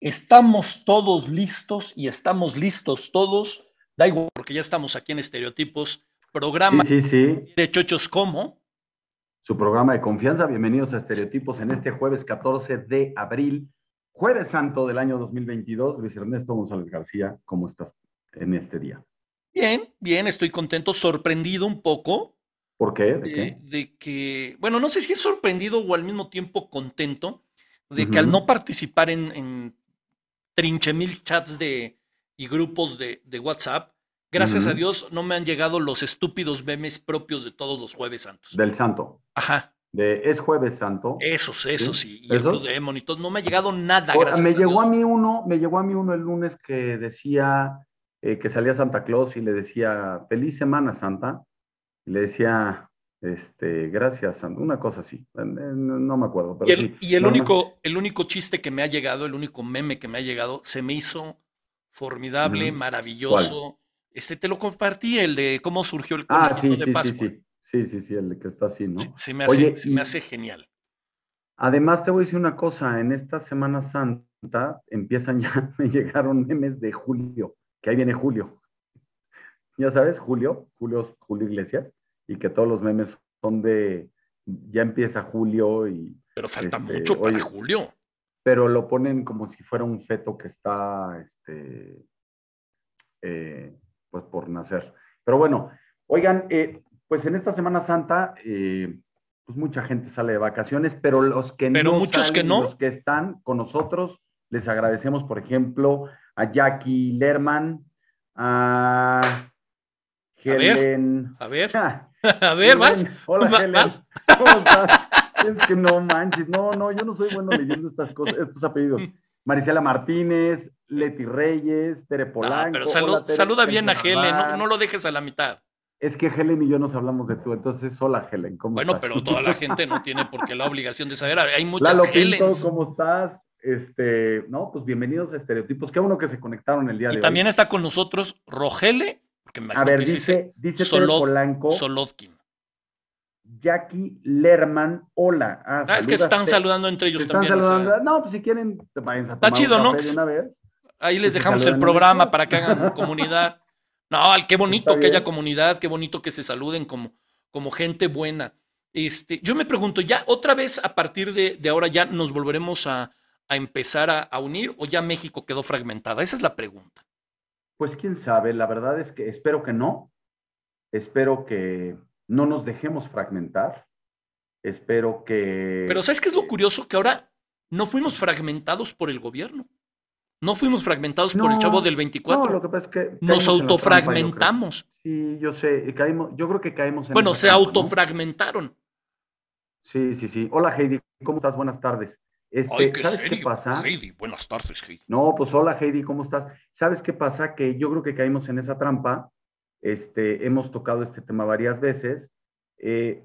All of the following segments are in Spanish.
Estamos todos listos y estamos listos todos. Da igual, porque ya estamos aquí en Estereotipos, programa sí, sí, de Chochos como. Su programa de confianza. Bienvenidos a Estereotipos en este jueves 14 de abril, jueves santo del año 2022. Luis Ernesto González García, ¿cómo estás en este día? Bien, bien, estoy contento, sorprendido un poco. ¿Por qué? ¿De, qué? de que, bueno, no sé si es sorprendido o al mismo tiempo contento de que al no participar en, en trinche mil chats de, y grupos de, de WhatsApp, gracias a Dios no me han llegado los estúpidos memes propios de todos los jueves santos. Del santo. Ajá, De es jueves santo. esos, esos, ¿Sí? y, y el ¿Esos? Blue y todo, no me ha llegado nada, O- gracias me a llegó Dios. a mí uno, me llegó a mí uno el lunes que decía eh, que salía Santa Claus y le decía feliz Semana Santa y le decía este gracias una cosa así, eh, no, no me acuerdo, pero Y el, sí, y el no, no. único, el único chiste que me ha llegado, el único meme que me ha llegado, se me hizo formidable, maravilloso. Este te lo compartí, el de cómo surgió el Ah, sí, de sí, Pascua. sí, sí, sí, sí, el que está así, ¿no? Se, me hace, Oye, se me hace genial. Además, te voy a decir una cosa, en esta Semana Santa empiezan ya, me llegaron memes de Julio, que ahí viene Julio. Ya sabes, Julio, Julio, Julio Iglesias, y que todos los memes son de, ya empieza Julio, y, Pero falta este, mucho para oye, julio. pero lo ponen como si fuera un feto que está, este, eh, pues por nacer. Pero bueno, oigan, eh, pues en esta Semana Santa, eh, pues mucha gente sale de vacaciones, pero los que Pero no muchos que no. los que están con nosotros, les agradecemos, por ejemplo, a Jackie Lerman, a ver, Helen. A ver, Ah, a ver, Helen. vas. Hola, Helen. vas. ¿Cómo estás? Es que no manches, no, no, yo no soy bueno leyendo estas cosas, estos apellidos. Marisela Martínez, Leti Reyes, Tere No, Polanco. pero Hola, salu- Tere, saluda bien a Helen, no, lo dejes a la mitad. Es que Helen y yo nos hablamos de tú, entonces, hola Helen, ¿cómo Bueno, estás? pero toda la gente no tiene por qué la obligación de saber. Hay muchas Lalo Pinto, Helens. ¿cómo estás? Este, no, pues bienvenidos a Estereotipos. Qué bueno que se conectaron el día Y de también hoy. está con nosotros Rogele, porque me A imagino ver, que dice, dice Solod- Polanco, Solodkin. Jackie Lerman, hola. Ah, Ah, es que están Te- saludando entre te ellos también. o sea, saludando. No, pues si quieren, vayan a Está tomar chido, ¿no? una vez. ahí les dejamos el programa ellos. para que hagan comunidad. No, qué bonito Está que haya comunidad, qué bonito que se saluden como, como gente buena. Este, yo me pregunto, ¿ya otra vez a partir de, de ahora ya nos volveremos a, a empezar a, a unir o ya México quedó fragmentada? Esa es la pregunta. Pues quién sabe, la verdad es que espero que no. Espero que no nos dejemos fragmentar. Espero que. Pero ¿sabes qué es lo curioso? Que ahora no fuimos fragmentados por el gobierno. No fuimos fragmentados por el No, chavo del No, 24. lo que pasa es que. Nos trampa, yo autofragmentamos. Sí, yo sé, y caímos, yo creo que caímos en Bueno, se trampa, ¿no? autofragmentaron. Sí, sí, sí. Hola Heidi, ¿cómo estás? Buenas tardes. Este, Ay, ¿Sabes qué pasa? Heidi, buenas tardes, Heidi. No, pues hola Heidi, ¿cómo estás? ¿Sabes qué pasa? Que yo creo que caímos en esa trampa. Este, hemos tocado este tema varias veces. Eh,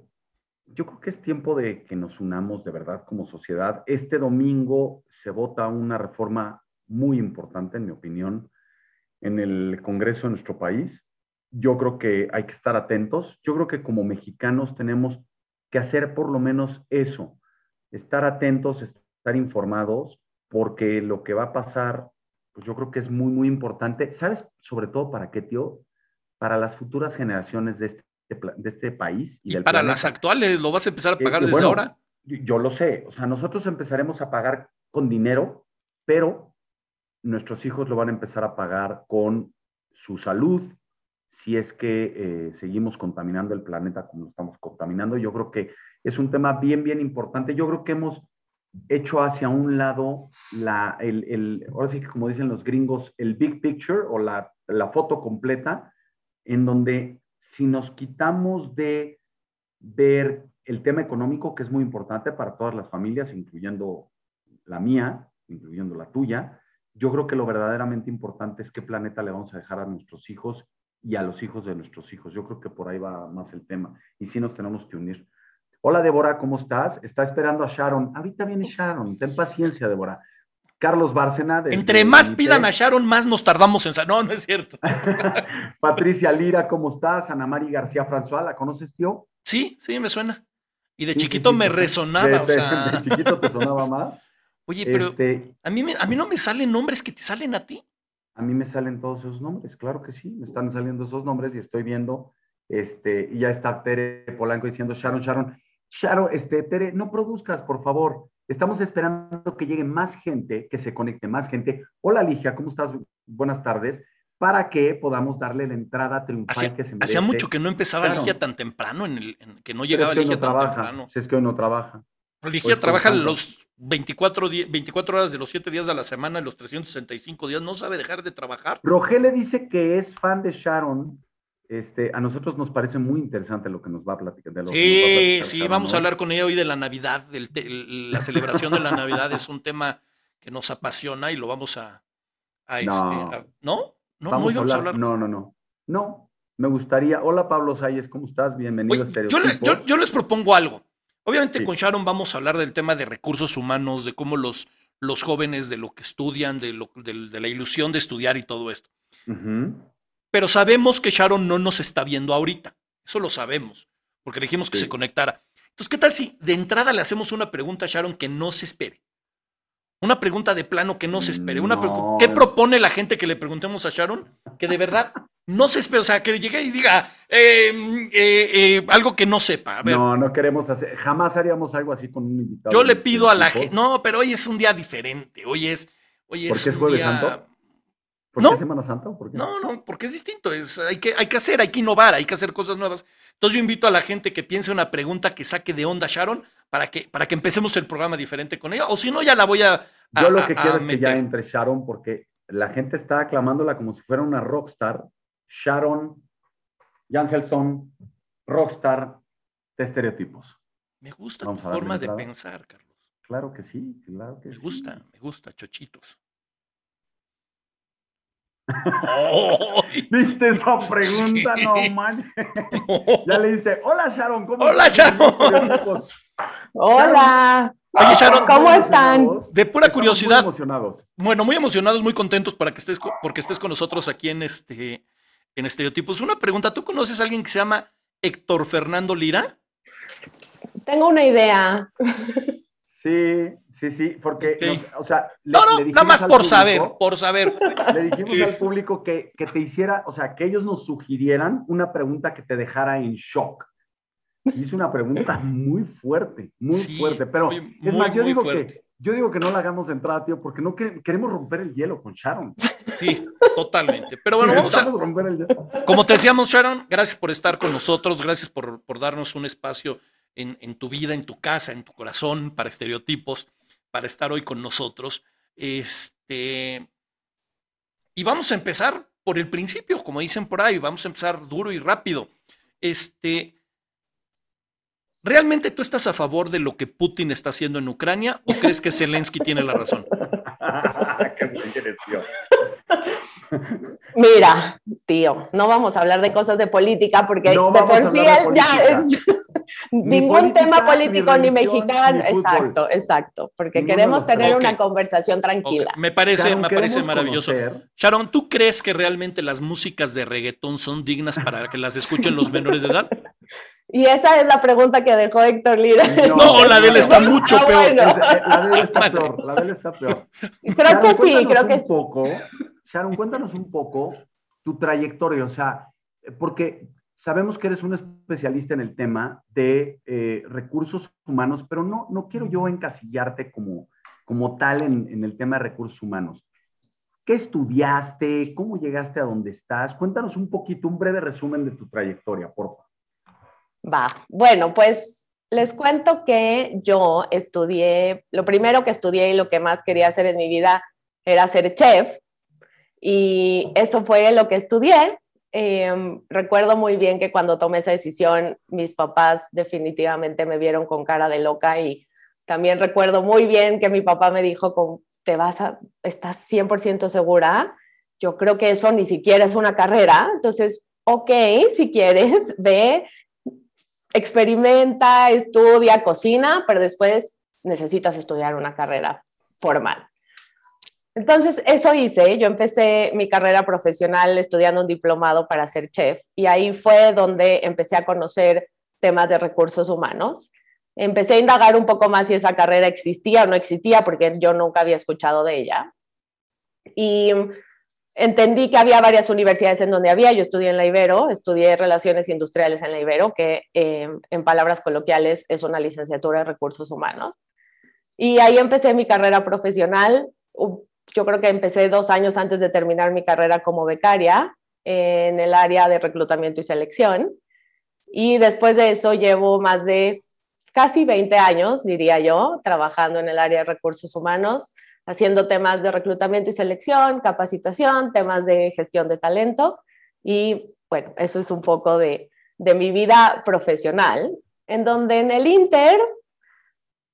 yo creo que es tiempo de que nos unamos de verdad como sociedad. Este domingo se vota una reforma muy importante, en mi opinión, en el Congreso de nuestro país. Yo creo que hay que estar atentos. Yo creo que como mexicanos tenemos que hacer por lo menos eso, estar atentos, estar informados, porque lo que va a pasar, pues yo creo que es muy, muy importante. ¿Sabes sobre todo para qué, tío? Para las futuras generaciones de este, de este país y, Y del para planeta. las actuales, ¿lo vas a empezar a Eh, pagar y desde bueno, ahora? Yo, yo lo sé, o sea, nosotros empezaremos a pagar con dinero, pero nuestros hijos lo van a empezar a pagar con su salud, si es que eh, seguimos contaminando el planeta como lo estamos contaminando. Yo creo que es un tema bien, bien importante. Yo creo que hemos hecho hacia un lado la, el, el ahora sí que como dicen los gringos, el big picture o la, la foto completa, en donde si nos quitamos de ver el tema económico, que es muy importante para todas las familias, incluyendo la mía, incluyendo la tuya, yo creo que lo verdaderamente importante es qué planeta le vamos a dejar a nuestros hijos y a los hijos de nuestros hijos. Yo creo que por ahí va más el tema. Y sí nos tenemos que unir. Hola, Débora, ¿cómo estás? Está esperando a Sharon. Ahorita viene Sharon. Ten paciencia, Débora. Carlos Bárcena. Entre más pidan a Sharon, más nos tardamos en... No, no es cierto. Patricia Lira, ¿cómo estás? Ana Mari García François, ¿la conoces, tío? Sí, sí, me suena. Y de chiquito me resonaba, o sea... De chiquito te sonaba más. Oye, pero este a, mí a mí no me salen nombres que te salen a ti. A mí me salen todos esos nombres, claro que sí, me están saliendo esos nombres y estoy viendo, este, y ya está Tere Polanco diciendo, Sharon, Sharon, Sharon, este, Tere, no produzcas, por favor. Estamos esperando que llegue más gente, que se conecte más gente. Hola, Ligia, ¿cómo estás? Buenas tardes. Para que podamos darle la entrada triunfal hacía, que se Hacía mucho que no empezaba Ligia tan temprano, en el, que no llegaba Ligia tan temprano. Si es que hoy no trabaja. Ligia trabaja los 24, 24 horas de los 7 días de la semana, los 365 días, no sabe dejar de trabajar. le dice que es fan de Sharon. Este, a nosotros nos parece muy interesante lo que nos va a platicar. De sí, sí, vamos a hablar con ella hoy de la Navidad, de la celebración de la Navidad es un tema que nos apasiona y lo vamos a, a este, no. ¿no? No, vamos, a hablar. No, no, no. No, me gustaría. Hola Pablo Salles, ¿cómo estás? Bienvenido a yo, yo, yo les propongo algo. Obviamente con Sharon vamos a hablar del tema de recursos humanos, de cómo los, los jóvenes, de lo que estudian, de, lo, de, la ilusión de estudiar y todo esto. Pero sabemos que Sharon no nos está viendo ahorita. Eso lo sabemos, porque le dijimos que se conectara. Entonces, ¿qué tal si de entrada le hacemos una pregunta a Sharon que no se espere? Una pregunta de plano que no se espere. Una ¿Qué propone la gente que le preguntemos a Sharon? Que de verdad no se espera, o sea, que llegue y diga em, eh, eh, algo que no sepa. No, no queremos hacer, jamás haríamos algo así con un invitado. Yo le pido a la gente, no, pero hoy es un día diferente, hoy es, hoy ¿Por qué es jueves santo? ¿Por qué Semana Santa? No, no, porque es distinto, es, hay, que, hay que hacer, hay que innovar, hay que hacer cosas nuevas. Entonces yo invito a la gente que piense una pregunta que saque de onda Sharon para que, para que empecemos el programa diferente con ella, o si no, ya la voy a... yo lo que quiero es que ya entre Sharon, porque la gente está aclamándola como si fuera una rockstar, Sharon, Janselson, Rockstar, de estereotipos. Me gusta tu forma de pensar, Carlos. Claro que sí, claro que me sí. Me gusta, me gusta, chochitos. Oh, ¿Viste esa pregunta? No manches. Ya le dice, hola Sharon, ¿cómo Hola Sharon. Hola. Oye, Sharon, ¿cómo están? De pura curiosidad. Muy emocionados. Bueno, muy emocionados, muy contentos para que estés, porque estés con nosotros aquí en este en estereotipos. Una pregunta, ¿tú conoces a alguien que se llama Héctor Fernando Lira? Tengo una idea. Sí, sí, sí, porque, o sea, le, no, no, nada más por saber, por saber. Le dijimos al público que, que, te hiciera, o sea, que ellos nos sugirieran una pregunta que te dejara en shock. Hice una pregunta muy fuerte, muy fuerte, pero es más, yo digo que yo digo que no la hagamos de entrada, tío, porque no queremos romper el hielo con Sharon. Sí, totalmente. Pero bueno, vamos a. Romper el hielo. Como te decíamos, Sharon, gracias por estar con nosotros, gracias por, por darnos un espacio en, en, tu vida, en tu casa, en tu corazón, para estereotipos, para estar hoy con nosotros. Este. Y vamos a empezar por el principio, como dicen por ahí, vamos a empezar duro y rápido. Este. ¿Realmente tú estás a favor de lo que Putin está haciendo en Ucrania o crees que Zelensky tiene la razón? Mira, tío, no vamos a hablar de cosas de política porque de por sí ya es ningún tema político ni, mexicano. exacto, exacto, porque queremos tener una conversación tranquila. Me parece, me parece maravilloso. Sharon, ¿tú crees que realmente las músicas de reggaetón son dignas para que las escuchen los menores de edad? Y esa es la pregunta que dejó Héctor Lira. No, la de él está mucho ah, peor. La de él está peor. La de él está peor. Creo que sí, creo que un poco, Sharon, cuéntanos un poco tu trayectoria, o sea, porque sabemos que eres un especialista en el tema de eh, recursos humanos, pero no, no quiero yo encasillarte como, como tal en, en el tema de recursos humanos. ¿Qué estudiaste? ¿Cómo llegaste a donde estás? Cuéntanos un poquito, un breve resumen de tu trayectoria, por favor. Va, bueno, pues les cuento que yo estudié, lo primero que estudié y lo que más quería hacer en mi vida era ser chef. Y eso fue lo que estudié. Em, recuerdo muy bien que cuando tomé esa decisión, mis papás definitivamente me vieron con cara de loca y también recuerdo muy bien que mi papá me dijo, ¿te vas a, estás 100% segura? Yo creo que eso ni siquiera es una carrera. Entonces, ok, si quieres, ve, experimenta, estudia, cocina, pero después necesitas estudiar una carrera formal. Entonces, eso hice. Yo empecé mi carrera profesional estudiando un diplomado para ser chef y ahí fue donde empecé a conocer temas de recursos humanos. Empecé a indagar un poco más si esa carrera existía o no existía porque yo nunca había escuchado de ella. Y entendí que había varias universidades en donde había. Yo estudié en la Ibero, estudié Relaciones Industriales en la Ibero, que eh, en palabras coloquiales es una licenciatura de recursos humanos. Y ahí empecé mi carrera profesional yo creo que empecé dos años antes de terminar mi carrera como becaria en el área de reclutamiento y selección. Y después de eso llevo más de casi 20 años, diría yo, trabajando en el área de recursos humanos, haciendo temas de reclutamiento y selección, capacitación, temas de gestión de talento. Y bueno, eso es un poco de, de mi vida profesional, en donde en el Inter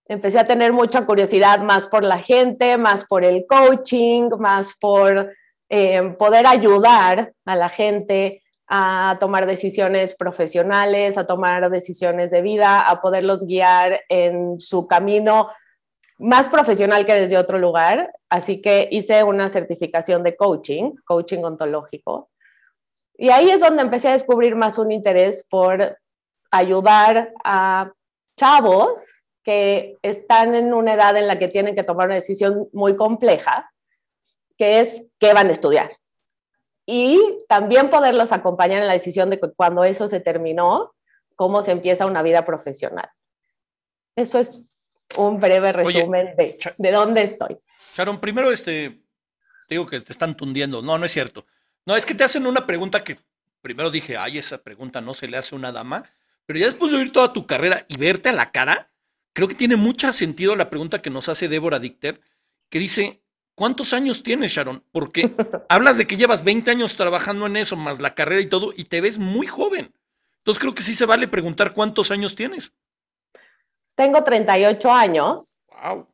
empecé a tener mucha curiosidad más por la gente, más por el coaching, más por eh, poder ayudar a la gente a tomar decisiones profesionales, a tomar decisiones de vida, a poderlos guiar en su camino más profesional que desde otro lugar. Así que hice una certificación de coaching, coaching ontológico. Y ahí es donde empecé a descubrir más un interés por ayudar a chavos que están en una edad en la que tienen que tomar una decisión muy compleja, que es qué van a estudiar. Y también poderlos acompañar en la decisión de cuando eso se terminó, cómo se empieza una vida profesional. Eso es un breve resumen de, de dónde estoy. Sharon, primero este, digo que te están tundiendo. No, no es cierto. No, es que te hacen una pregunta que primero dije, ay, esa pregunta no se le hace a una dama, pero ya después de oír toda tu carrera y verte a la cara, Creo que tiene mucho sentido la pregunta que nos hace Débora Dicter, que dice, ¿cuántos años tienes, Sharon? Porque hablas de que llevas 20 años trabajando en eso, más la carrera y todo, y te ves muy joven. Entonces creo que sí se vale preguntar cuántos años tienes. Tengo 38 años. Wow.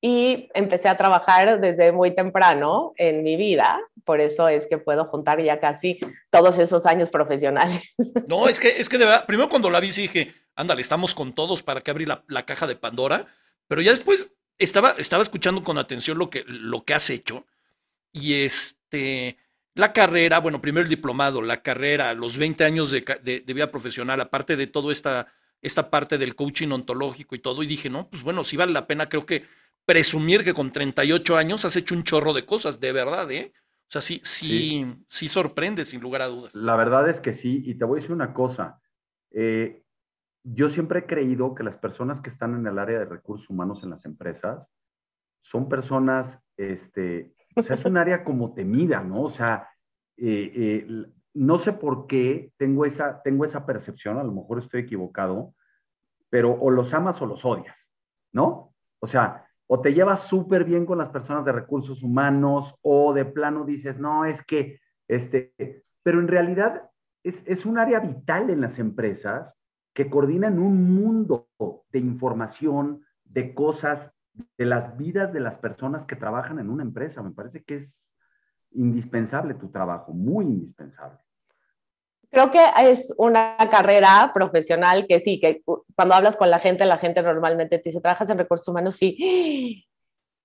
Y empecé a trabajar desde muy temprano en mi vida, por eso es que puedo juntar ya casi todos esos años profesionales. No, es que, es que de verdad, primero cuando la vi dije, ándale, estamos con todos para que abrí la, caja de Pandora, pero ya después estaba, estaba escuchando con atención lo que, lo que has hecho y este, la carrera, bueno, primero el diplomado, la carrera, los 20 años de, vida profesional, aparte de todo esta, esta parte del coaching ontológico y todo, y dije, no, pues bueno, sí vale la pena, creo que presumir que con 38 años has hecho un chorro de cosas, de verdad, ¿eh? O sea, sí, sí, sí, sorprende, sin lugar a dudas. La verdad es que sí, y te voy a decir una cosa. Eh, yo siempre he creído que las personas que están en el área de recursos humanos en las empresas son personas, este, o sea, es un área como temida, ¿no? O sea, eh, eh, no sé por qué tengo esa, tengo esa percepción, a lo mejor estoy equivocado, pero o los amas o los odias, ¿no? O sea, o te llevas súper bien con las personas de recursos humanos o de plano dices, no, es que, este, pero en realidad es, es un área vital en las empresas que coordinan un mundo de información, de cosas, de las vidas de las personas que trabajan en una empresa. Me parece que es indispensable tu trabajo, muy indispensable. Creo que es una carrera profesional que sí, que cuando hablas con la gente, la gente normalmente te dice, trabajas en recursos humanos, sí.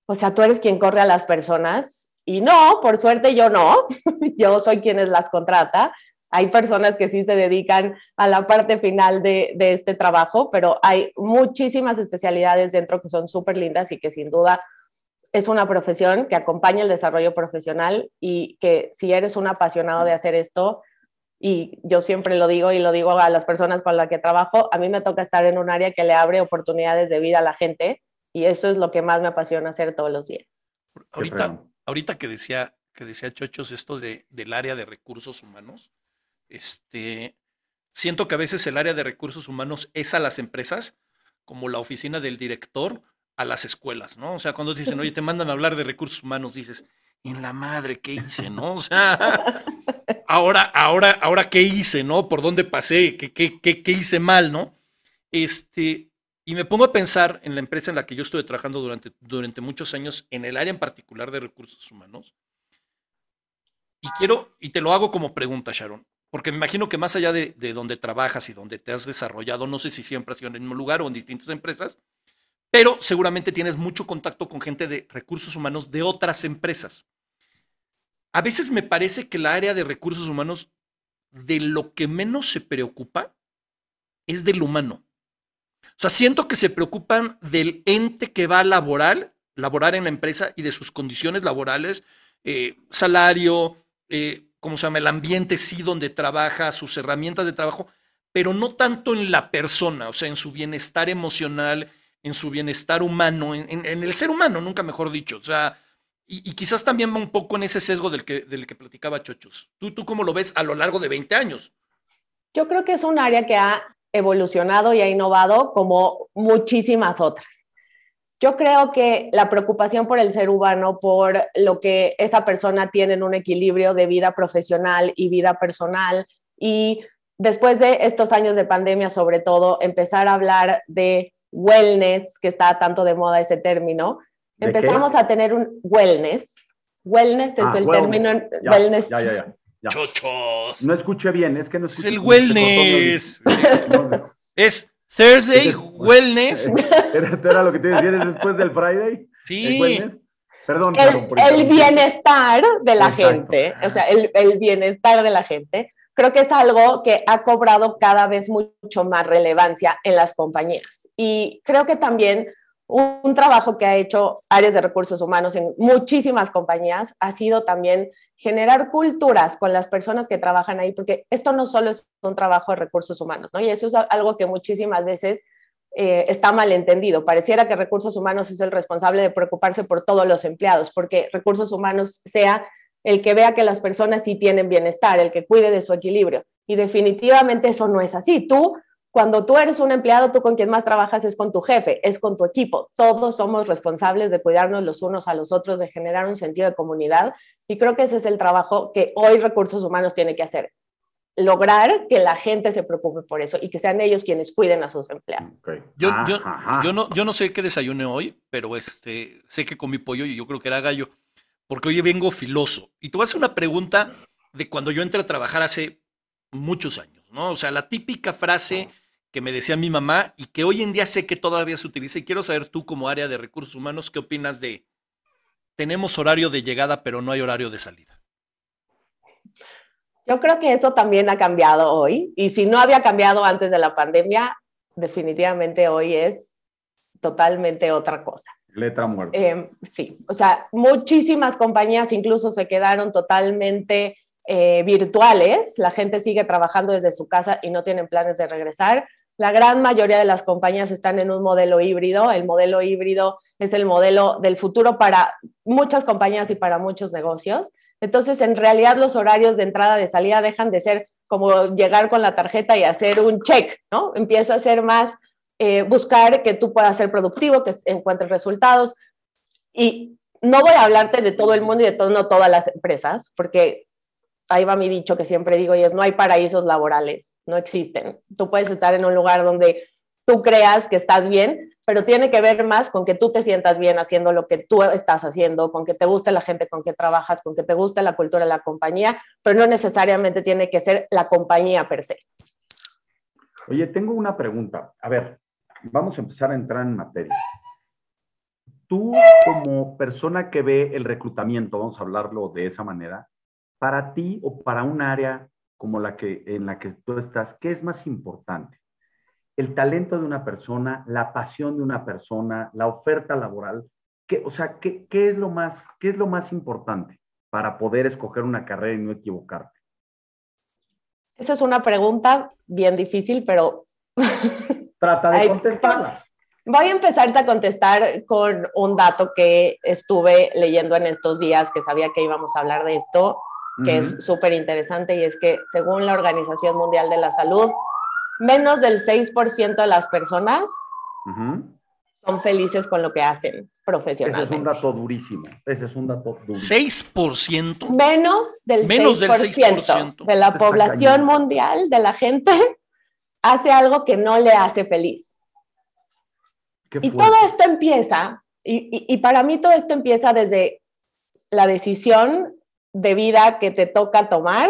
O sea, tú eres quien corre a las personas y no, por suerte yo no, yo soy quien las contrata, hay personas que sí se dedican a la parte final de, este trabajo, pero hay muchísimas especialidades dentro que son súper lindas y que sin duda es una profesión que acompaña el desarrollo profesional y que si eres un apasionado de hacer esto, y yo siempre lo digo y lo digo a las personas con las que trabajo, a mí me toca estar en un área que le abre oportunidades de vida a la gente y eso es lo que más me apasiona hacer todos los días. Ahorita, ahorita que decía que decía Chochos esto de, del área de recursos humanos, este, siento que a veces el área de recursos humanos es a las empresas como la oficina del director a las escuelas, ¿no? O sea, cuando dicen, oye, te mandan a hablar de recursos humanos, dices, en la madre, ¿qué hice, no? O sea, ahora, ahora, ahora, ¿qué hice, no? ¿Por dónde pasé? ¿Qué, qué, qué, qué hice mal, no? Este, y me pongo a pensar en la empresa en la que yo estuve trabajando durante, durante muchos años, en el área en particular de recursos humanos. Y quiero, y te lo hago como pregunta, Sharon. Porque me imagino que más allá de, donde trabajas y donde te has desarrollado, no sé si siempre has sido en el mismo lugar o en distintas empresas, pero seguramente tienes mucho contacto con gente de recursos humanos de otras empresas. A veces me parece que la área de recursos humanos de lo que menos se preocupa es del humano. O sea, siento que se preocupan del ente que va a laborar, laborar en la empresa y de sus condiciones laborales, eh, salario, eh, ¿cómo se llama? El ambiente sí donde trabaja, sus herramientas de trabajo, pero no tanto en la persona, o sea, en su bienestar emocional, en su bienestar humano, en, el ser humano, nunca mejor dicho. O sea, y, quizás también va un poco en ese sesgo del que, del que platicaba Chochos. ¿Tú, ¿Tú cómo lo ves a lo largo de 20 años? Yo creo que es un área que ha evolucionado y ha innovado como muchísimas otras. Yo creo que la preocupación por el ser humano, por lo que esa persona tiene en un equilibrio de vida profesional y vida personal, y después de estos años de pandemia, sobre todo, empezar a hablar de wellness, que está tanto de moda ese término, empezamos a tener un wellness. Wellness es ah, el término wellness. Ya, ya, ya. Chochos. No escuché bien, es que no escuché. Es el wellness. es Thursday, wellness. ¿Era, ¿Era, lo que te decía después del Friday? Sí. Perdón, el, bienestar de la gente, o sea, el, el, bienestar de la gente, creo que es algo que ha cobrado cada vez mucho más relevancia en las compañías. Y creo que también un, trabajo que ha hecho áreas de recursos humanos en muchísimas compañías ha sido también generar culturas con las personas que trabajan ahí, porque esto no solo es un trabajo de recursos humanos, ¿no? Y eso es algo que muchísimas veces eh, está mal entendido. Pareciera que recursos humanos es el responsable de preocuparse por todos los empleados, porque recursos humanos sea el que vea que las personas sí tienen bienestar, el que cuide de su equilibrio. Y definitivamente eso no es así. Tú cuando tú eres un empleado, tú con quien más trabajas es con tu jefe, es con tu equipo. Todos somos responsables de cuidarnos los unos a los otros, de generar un sentido de comunidad. Y creo que ese es el trabajo que hoy recursos humanos tiene que hacer. Lograr que la gente se preocupe por eso y que sean ellos quienes cuiden a sus empleados. Yo, yo, yo, no, yo no sé qué desayuné hoy, pero este, sé que comí pollo y yo creo que era gallo, porque hoy vengo filoso. Y te voy a hacer una pregunta de cuando yo entré a trabajar hace muchos años. ¿no? O sea, la típica frase que me decía mi mamá y que hoy en día sé que todavía se utiliza y quiero saber tú como área de recursos humanos, ¿qué opinas de tenemos horario de llegada pero no hay horario de salida? Yo creo que eso también ha cambiado hoy y si no había cambiado antes de la pandemia, definitivamente hoy es totalmente otra cosa. Letra muerta. Em, sí, o sea, muchísimas compañías incluso se quedaron totalmente eh, virtuales, la gente sigue trabajando desde su casa y no tienen planes de regresar. La gran mayoría de las compañías están en un modelo híbrido. El modelo híbrido es el modelo del futuro para muchas compañías y para muchos negocios. Entonces, en realidad los horarios de entrada y salida dejan de ser como llegar con la tarjeta y hacer un check, ¿no? Empieza a ser más eh, buscar que tú puedas ser productivo, que encuentres resultados. Y no voy a hablarte de todo el mundo y de todo, todas las empresas, porque ahí va mi dicho que siempre digo y es, no hay paraísos laborales, no existen. Tú puedes estar en un lugar donde tú creas que estás bien, pero tiene que ver más con que tú te sientas bien haciendo lo que tú estás haciendo, con que te guste la gente con que trabajas, con que te guste la cultura de la compañía, pero no necesariamente tiene que ser la compañía per se. Oye, tengo una pregunta. A ver, vamos a empezar a entrar en materia. Tú como persona que ve el reclutamiento, vamos a hablarlo de esa manera, para ti o para un área como la que en la que tú estás, ¿qué es más importante? El talento de una persona, la pasión de una persona, la oferta laboral, ¿qué, o sea, ¿qué, qué, es lo más, ¿qué es lo más importante para poder escoger una carrera y no equivocarte? Esa es una pregunta bien difícil, pero... Trata de contestarla. Voy a empezarte a contestar con un dato que estuve leyendo en estos días, que sabía que íbamos a hablar de esto, que es súper interesante y es que según la Organización Mundial de la Salud, menos del 6% de las personas son felices con lo que hacen profesionalmente. Ese es un dato durísimo. Ese es un dato durísimo. ¿6%? Menos del Menos 6%, de la población mundial, de la gente, hace algo que no le hace feliz. y todo esto empieza, y, y para mí todo esto empieza desde la decisión de vida que te toca tomar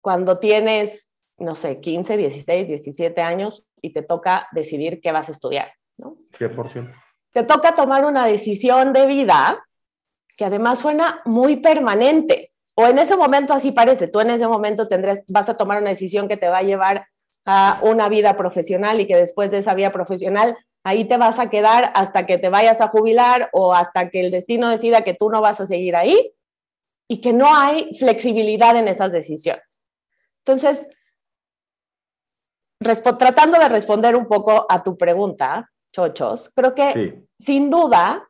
cuando tienes, no sé, 15, 16, 17 años y te toca decidir qué vas a estudiar. ¿no? 100%. te toca tomar una decisión de vida que además suena muy permanente. O en ese momento así parece, tú en ese momento tendrás, vas a tomar una decisión que te va a llevar a una vida profesional y que después de esa vida profesional ahí te vas a quedar hasta que te vayas a jubilar o hasta que el destino decida que tú no vas a seguir ahí y que no hay flexibilidad en esas decisiones. Entonces, tratando de responder un poco a tu pregunta, Chochos, creo que sin duda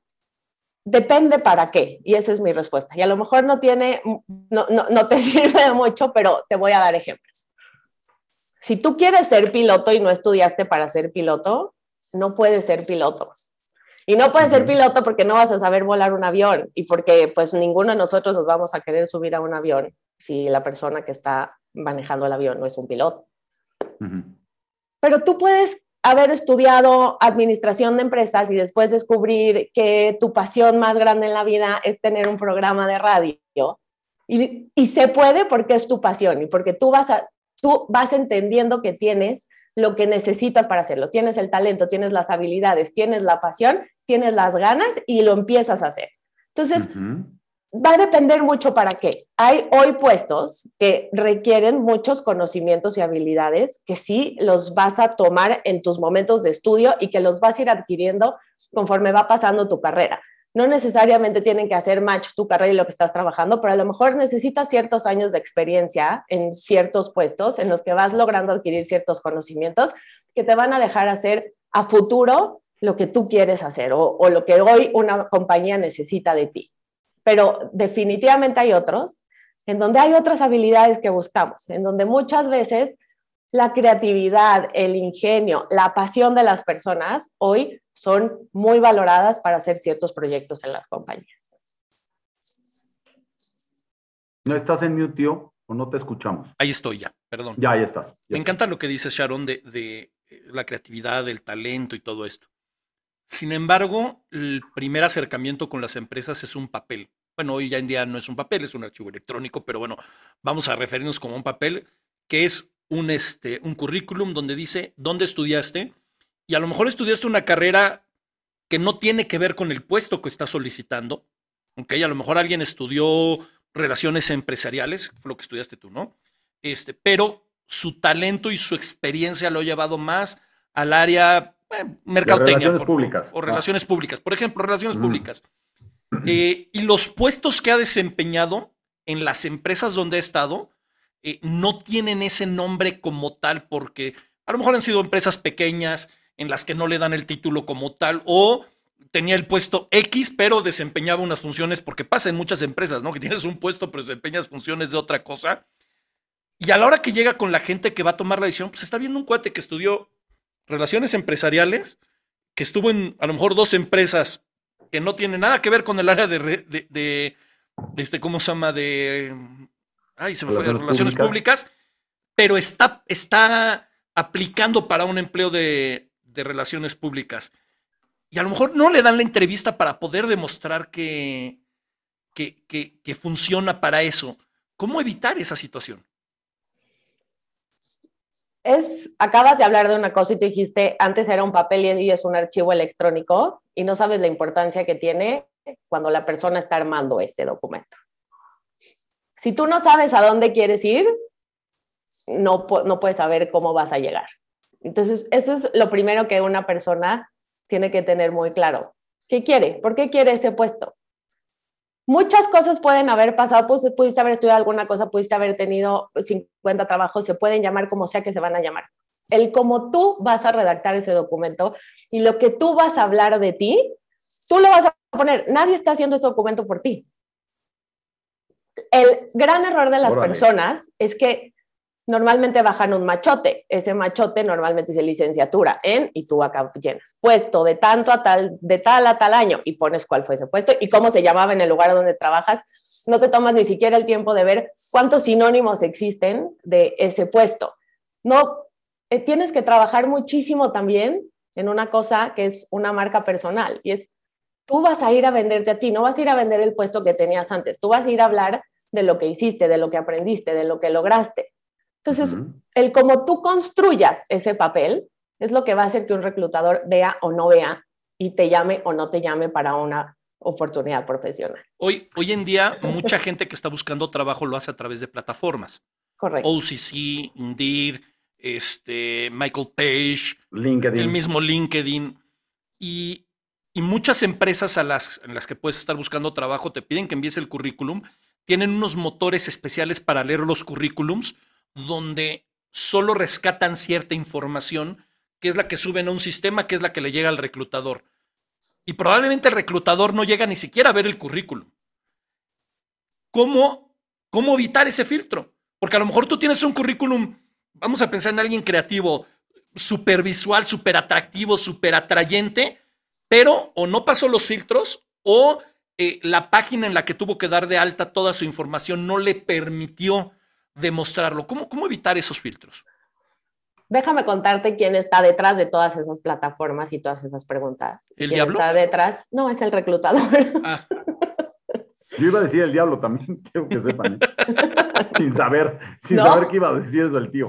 depende para qué, y esa es mi respuesta. Y a lo mejor no tiene, no, no, no te sirve mucho, pero te voy a dar ejemplos. Si tú quieres ser piloto y no estudiaste para ser piloto, no puedes ser piloto. Y no puedes ser piloto porque no vas a saber volar un avión y porque pues ninguno de nosotros nos vamos a querer subir a un avión si la persona que está manejando el avión no es un piloto. Pero tú puedes haber estudiado administración de empresas y después descubrir que tu pasión más grande en la vida es tener un programa de radio. Y, y se puede porque es tu pasión y porque tú vas, a, tú vas entendiendo que tienes lo que necesitas para hacerlo. Tienes el talento, tienes las habilidades, tienes la pasión, tienes las ganas y lo empiezas a hacer. Entonces, va a depender mucho para qué. Hay hoy puestos que requieren muchos conocimientos y habilidades que sí los vas a tomar en tus momentos de estudio y que los vas a ir adquiriendo conforme va pasando tu carrera no necesariamente tienen que hacer match tu carrera y lo que estás trabajando, pero a lo mejor necesitas ciertos años de experiencia en ciertos puestos en los que vas logrando adquirir ciertos conocimientos que te van a dejar hacer a futuro lo que tú quieres hacer o, o lo que hoy una compañía necesita de ti. Pero definitivamente hay otros en donde hay otras habilidades que buscamos, en donde muchas veces la creatividad, el ingenio, la pasión de las personas hoy son muy valoradas para hacer ciertos proyectos en las compañías. ¿No estás en mute, tío? ¿O no te escuchamos? Ahí estoy ya, perdón. Ya, ahí estás. Me encanta lo que dice Sharon de, de la creatividad, el talento y todo esto. Sin embargo, el primer acercamiento con las empresas es un papel. Bueno, hoy ya en día no es un papel, es un archivo electrónico, pero bueno, vamos a referirnos como un papel que es un, este, un currículum donde dice dónde estudiaste y a lo mejor estudiaste una carrera que no tiene que ver con el puesto que estás solicitando. aunque a lo mejor alguien estudió relaciones empresariales, fue lo que estudiaste tú, ¿no? Este, pero su talento y su experiencia lo ha llevado más al área eh, mercadotecnia. Relaciones públicas. O, relaciones públicas. Por ejemplo, relaciones públicas. Eh, y los puestos que ha desempeñado en las empresas donde ha estado eh, no tienen ese nombre como tal porque a lo mejor han sido empresas pequeñas en las que no le dan el título como tal o tenía el puesto X, pero desempeñaba unas funciones, porque pasa en muchas empresas, ¿no? Que tienes un puesto, pero desempeñas funciones de otra cosa. Y a la hora que llega con la gente que va a tomar la decisión, pues está viendo un cuate que estudió relaciones empresariales, que estuvo en a lo mejor dos empresas que no tienen nada que ver con el área de, de, de este, ¿cómo se llama? De ay, se me fue, relaciones públicas, pero está, está aplicando para un empleo de, relaciones públicas. Y a lo mejor no le dan la entrevista para poder demostrar que, que, que, funciona para eso. ¿Cómo evitar esa situación? Es, acabas de hablar de una cosa y te dijiste, antes era un papel y es un archivo electrónico y no sabes la importancia que tiene cuando la persona está armando este documento. Si tú no sabes a dónde quieres ir, no, no puedes saber cómo vas a llegar. Entonces, eso es lo primero que una persona tiene que tener muy claro. ¿Qué quiere? ¿Por qué quiere ese puesto? Muchas cosas pueden haber pasado, pues, pudiste haber estudiado alguna cosa, pudiste haber tenido 50 trabajos, se pueden llamar como sea que se van a llamar. El cómo tú vas a redactar ese documento y lo que tú vas a hablar de ti, tú lo vas a poner. Nadie está haciendo ese documento por ti el gran error de las personas es que normalmente bajan un machote. Ese machote normalmente dice licenciatura en y tú acá llenas puesto de tanto a tal, de tal a tal año y pones cuál fue ese puesto y cómo se llamaba en el lugar donde trabajas. No te tomas ni siquiera el tiempo de ver cuántos sinónimos existen de ese puesto. No, eh, tienes que trabajar muchísimo también en una cosa que es una marca personal y es tú vas a ir a venderte a ti, no vas a ir a vender el puesto que tenías antes, tú vas a ir a hablar de lo que hiciste, de lo que aprendiste, de lo que lograste. Entonces, el cómo tú construyas ese papel es lo que va a hacer que un reclutador vea o no vea y te llame o no te llame para una oportunidad profesional. Hoy, hoy en día, mucha gente que está buscando trabajo lo hace a través de plataformas. Correcto. OCC, Indeed, este, Michael Page, LinkedIn. el mismo LinkedIn. Y, y muchas empresas a las, en las que puedes estar buscando trabajo te piden que envíes el currículum. Tienen unos motores especiales para leer los currículums donde solo rescatan cierta información, que es la que suben a un sistema, que es la que le llega al reclutador. Y probablemente el reclutador no llega ni siquiera a ver el currículum. ¿Cómo, cómo evitar ese filtro? Porque a lo mejor tú tienes un currículum, vamos a pensar en alguien creativo, súper visual, súper atractivo, súper atrayente, pero o no pasó los filtros o eh, la página en la que tuvo que dar de alta toda su información no le permitió demostrarlo. ¿Cómo, cómo evitar esos filtros? Déjame contarte quién está detrás de todas esas plataformas y todas esas preguntas. ¿El ¿Quién diablo? Está detrás. No, es el reclutador. Ah, Yo iba a decir el diablo también, quiero que sepan. ¿eh? sin saber, sin ¿No? saber que iba a decir eso el tío.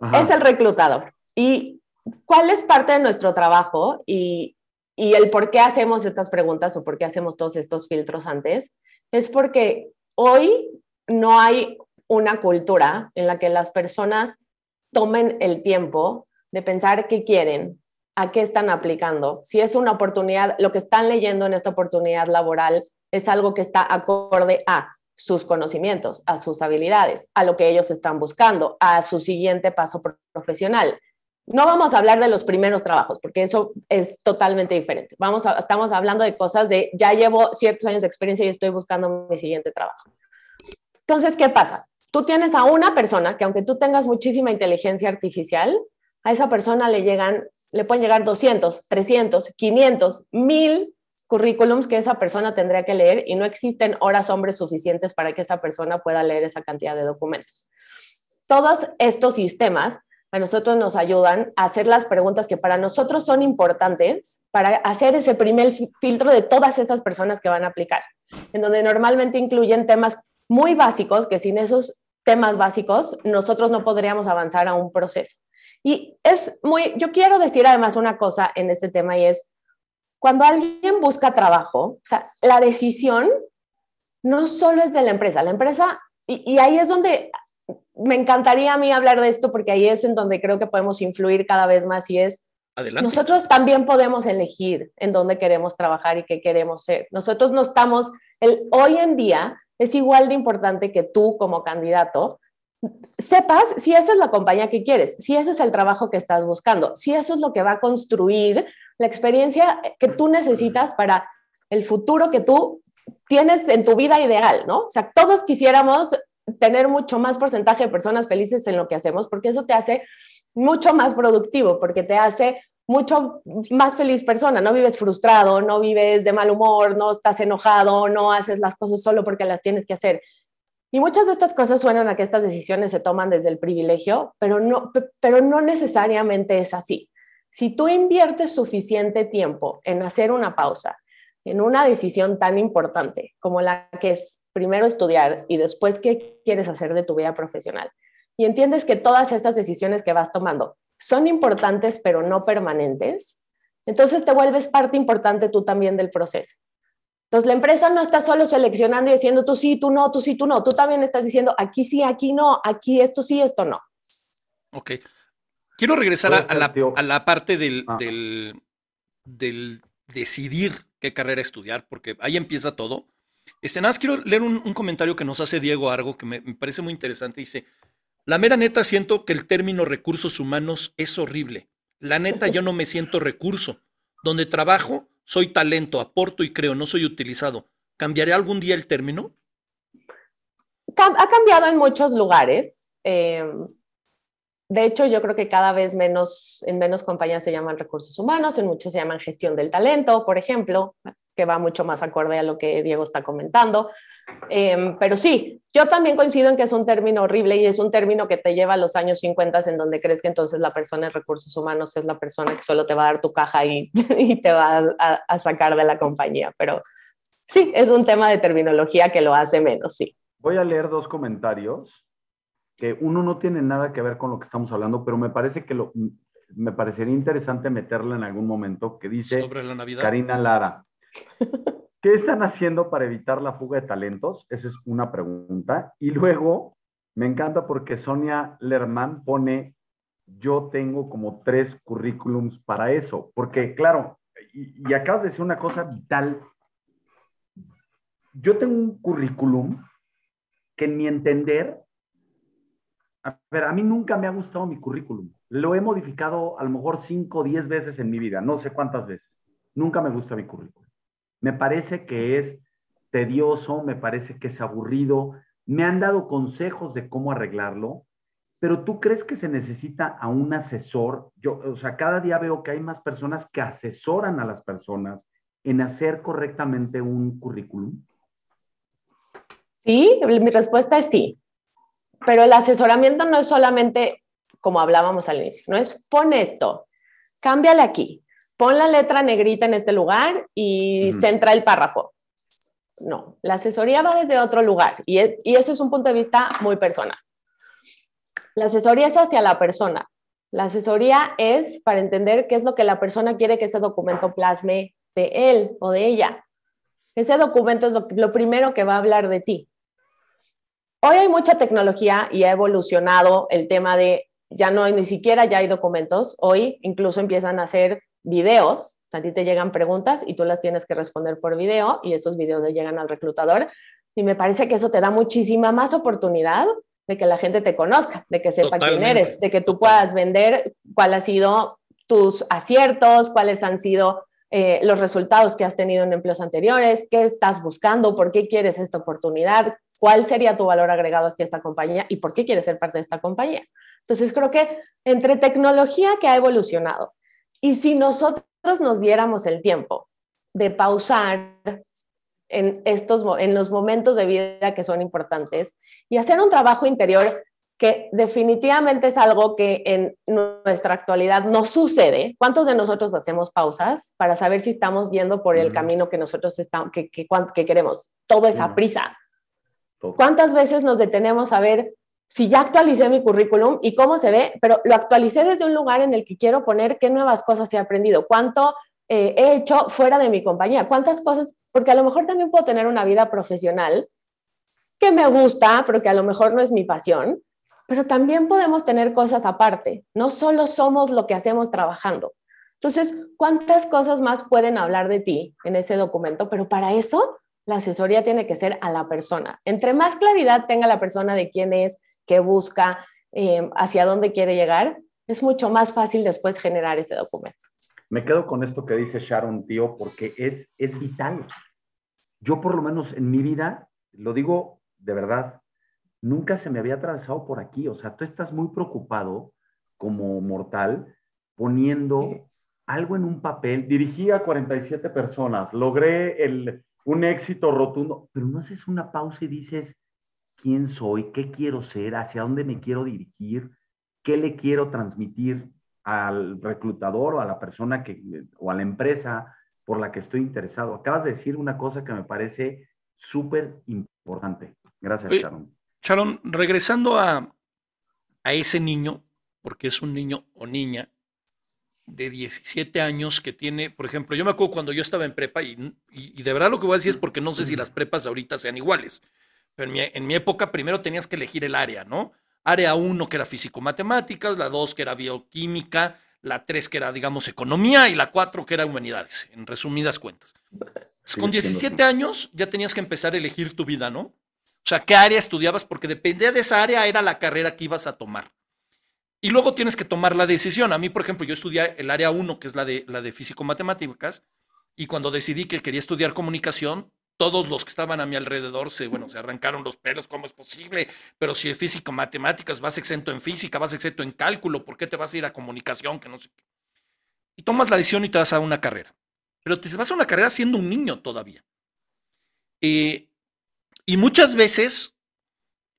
Ajá. es el reclutador. ¿Y cuál es parte de nuestro trabajo y, y el por qué hacemos estas preguntas o por qué hacemos todos estos filtros antes? Es porque hoy no hay una cultura en la que las personas tomen el tiempo de pensar qué quieren, a qué están aplicando, si es una oportunidad, lo que están leyendo en esta oportunidad laboral es algo que está acorde a sus conocimientos, a sus habilidades, a lo que ellos están buscando, a su siguiente paso pro- profesional. No vamos a hablar de los primeros trabajos, porque eso es totalmente diferente. Vamos a- estamos hablando de cosas de ya llevo ciertos años de experiencia y estoy buscando mi siguiente trabajo. Entonces, ¿qué pasa? Tú tienes a una persona que aunque tú tengas muchísima inteligencia artificial, a esa persona le llegan, le pueden llegar 200, 300, 500, 1000 currículums que esa persona tendría que leer y no existen horas hombres suficientes para que esa persona pueda leer esa cantidad de documentos. Todos estos sistemas a nosotros nos ayudan a hacer las preguntas que para nosotros son importantes para hacer ese primer fi- filtro de todas estas personas que van a aplicar, en donde normalmente incluyen temas muy básicos que sin esos temas básicos nosotros no podríamos avanzar a un proceso. Y es muy, yo quiero decir además una cosa en este tema y es, cuando alguien busca trabajo, o sea, la decisión no solo es de la empresa, la empresa, y, y ahí es donde me encantaría a mí hablar de esto porque ahí es en donde creo que podemos influir cada vez más y es, adelante. nosotros también podemos elegir en dónde queremos trabajar y qué queremos ser. Nosotros no estamos, el, hoy en día es igual de importante que tú como candidato sepas si esa es la compañía que quieres, si ese es el trabajo que estás buscando, si eso es lo que va a construir la experiencia que tú necesitas para el futuro que tú tienes en tu vida ideal, ¿no? O sea, todos quisiéramos tener mucho más porcentaje de personas felices en lo que hacemos, porque eso te hace mucho más productivo, porque te hace mucho más feliz persona, no vives frustrado, no vives de mal humor, no estás enojado, no haces las cosas solo porque las tienes que hacer. Y muchas de estas cosas suenan a que estas decisiones se toman desde el privilegio, pero no, pero no necesariamente es así. Si tú inviertes suficiente tiempo en hacer una pausa, en una decisión tan importante como la que es primero estudiar y después qué quieres hacer de tu vida profesional, y entiendes que todas estas decisiones que vas tomando son importantes pero no permanentes, entonces te vuelves parte importante tú también del proceso. Entonces la empresa no está solo seleccionando y diciendo tú sí, tú no, tú sí, tú no, tú también estás diciendo aquí sí, aquí no, aquí esto sí, esto no. Ok. Quiero regresar a, a la, a la parte del, Ah. del, del decidir qué carrera estudiar, porque ahí empieza todo. Este, quiero leer un, comentario que nos hace Diego Argo, que me, me parece muy interesante. Dice, la mera neta siento que el término recursos humanos es horrible. La neta yo no me siento recurso. Donde trabajo, soy talento, aporto y creo, no soy utilizado. ¿Cambiaré algún día el término? Ha cambiado en muchos lugares. eh, de hecho, yo creo que cada vez menos, en menos compañías se llaman recursos humanos, en muchas se llaman gestión del talento, por ejemplo, que va mucho más acorde a lo que Diego está comentando. Eh, pero sí, yo también coincido en que es un término horrible y es un término que te lleva a los años 50 en donde crees que entonces la persona de recursos humanos es la persona que solo te va a dar tu caja y, y te va a, a sacar de la compañía. Pero sí, es un tema de terminología que lo hace menos, sí. Voy a leer dos comentarios que uno no tiene nada que ver con lo que estamos hablando, pero me parece que lo, me parecería interesante meterla en algún momento, que dice Sobre la Navidad. Karina Lara. ¿Qué están haciendo para evitar la fuga de talentos? Esa es una pregunta. Y luego, me encanta porque Sonia Lerman pone, yo tengo como tres currículums para eso, porque claro, y, acabas de decir una cosa vital. Yo tengo un currículum que en mi entender, a ver, a mí nunca me ha gustado mi currículum. Lo he modificado a lo mejor cinco o diez veces en mi vida, no sé cuántas veces. Nunca me gusta mi currículum. Me parece que es tedioso, me parece que es aburrido. Me han dado consejos de cómo arreglarlo, pero tú crees que se necesita a un asesor. Yo, o sea, cada día veo que hay más personas que asesoran a las personas en hacer correctamente un currículum. Sí, mi respuesta es sí. Pero el asesoramiento no es solamente como hablábamos al inicio, no es pon esto, cámbiale aquí, pon la letra negrita en este lugar y centra el párrafo. No, la asesoría va desde otro lugar y, e- y ese es un punto de vista muy personal. La asesoría es hacia la persona. La asesoría es para entender qué es lo que la persona quiere que ese documento plasme de él o de ella. Ese documento es lo, lo primero que va a hablar de ti. Hoy hay mucha tecnología y ha evolucionado el tema de ya no hay ni siquiera ya hay documentos. Hoy incluso empiezan a hacer videos. A ti te llegan preguntas y tú las tienes que responder por video y esos videos le llegan al reclutador. Y me parece que eso te da muchísima más oportunidad de que la gente te conozca, de que sepa quién Totalmente, eres, de que tú puedas vender cuál ha sido tus aciertos, cuáles han sido eh, los resultados que has tenido en empleos anteriores, qué estás buscando, por qué quieres esta oportunidad, cuál sería tu valor agregado hacia esta compañía y por qué quieres ser parte de esta compañía. Entonces creo que entre tecnología que ha evolucionado y si nosotros nos diéramos el tiempo de pausar en, estos, en los momentos de vida que son importantes y hacer un trabajo interior que definitivamente es algo que en nuestra actualidad no sucede. ¿Cuántos de nosotros hacemos pausas para saber si estamos yendo por el camino que nosotros estamos, que, que, que queremos? Todo es a Mm. prisa. ¿Cuántas veces nos detenemos a ver si ya actualicé mi currículum y cómo se ve? Pero lo actualicé desde un lugar en el que quiero poner qué nuevas cosas he aprendido, cuánto eh, he hecho fuera de mi compañía, cuántas cosas, porque a lo mejor también puedo tener una vida profesional que me gusta, pero que a lo mejor no es mi pasión, pero también podemos tener cosas aparte, no solo somos lo que hacemos trabajando. Entonces, ¿cuántas cosas más pueden hablar de ti en ese documento? Pero para eso, la asesoría tiene que ser a la persona. Entre más claridad tenga la persona de quién es, qué busca, eh, hacia dónde quiere llegar, es mucho más fácil después generar ese documento. Me quedo con esto que dice Sharon, tío, porque es, es vital. Yo por lo menos en mi vida, lo digo de verdad, nunca se me había atravesado por aquí. O sea, tú estás muy preocupado como mortal poniendo algo en un papel. Dirigí a 47 personas, logré el, un éxito rotundo, pero no haces una pausa y dices, ¿quién soy? ¿Qué quiero ser? ¿Hacia dónde me quiero dirigir? ¿Qué le quiero transmitir al reclutador o a la persona que, o a la empresa por la que estoy interesado? Acabas de decir una cosa que me parece súper importante. Gracias, Oye, Sharon. Sharon, regresando a, a ese niño, porque es un niño o niña de 17 años que tiene, por ejemplo, yo me acuerdo cuando yo estaba en prepa y, y, y de verdad lo que voy a decir es porque no sé si las prepas ahorita sean iguales, pero en mi, en mi época primero tenías que elegir el área, ¿no? Área 1 que era físico-matemáticas, la 2 que era bioquímica, la 3 que era, digamos, economía y la 4 que era humanidades, en resumidas cuentas. Sí, Con entiendo, 17 sí. años ya tenías que empezar a elegir tu vida, ¿no? O sea, qué área estudiabas, porque dependía de esa área, era la carrera que ibas a tomar. Y luego tienes que tomar la decisión. A mí, por ejemplo, yo estudié el área 1, que es la de, la de físico-matemáticas, y cuando decidí que quería estudiar comunicación, todos los que estaban a mi alrededor se, bueno, se arrancaron los pelos, ¿cómo es posible? Pero si es físico-matemáticas, vas exento en física, vas exento en cálculo, ¿por qué te vas a ir a comunicación? Que no sé qué. Y tomas la decisión y te vas a una carrera. Pero te vas a una carrera siendo un niño todavía. Eh, y muchas veces,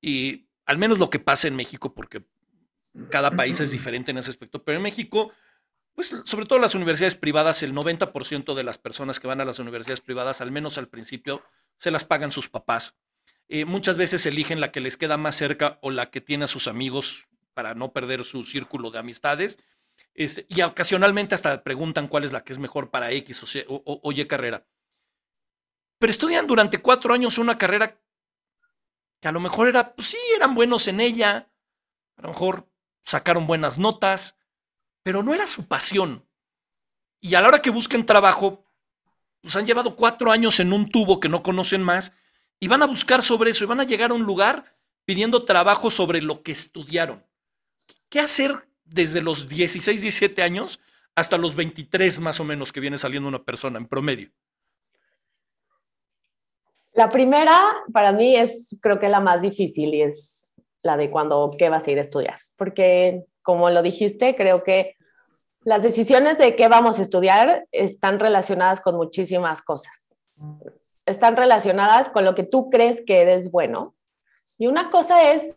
y al menos lo que pasa en México, porque cada país es diferente en ese aspecto, pero en México, pues sobre todo las universidades privadas, el 90% de las personas que van a las universidades privadas, al menos al principio, se las pagan sus papás. Eh, muchas veces eligen la que les queda más cerca o la que tiene a sus amigos para no perder su círculo de amistades. Este, y ocasionalmente hasta preguntan cuál es la que es mejor para X o, Y carrera. Pero estudian durante cuatro años una carrera que a lo mejor era, pues sí, eran buenos en ella, a lo mejor sacaron buenas notas, pero no era su pasión. Y a la hora que busquen trabajo, pues han llevado cuatro años en un tubo que no conocen más y van a buscar sobre eso y van a llegar a un lugar pidiendo trabajo sobre lo que estudiaron. ¿Qué hacer desde los 16, 17 años hasta los 23 más o menos que viene saliendo una persona en promedio? La primera para mí es creo que la más difícil y es la de cuando qué vas a ir a estudiar, porque como lo dijiste, creo que las decisiones de qué vamos a estudiar están relacionadas con muchísimas cosas. Están relacionadas con lo que tú crees que eres bueno. Y una cosa es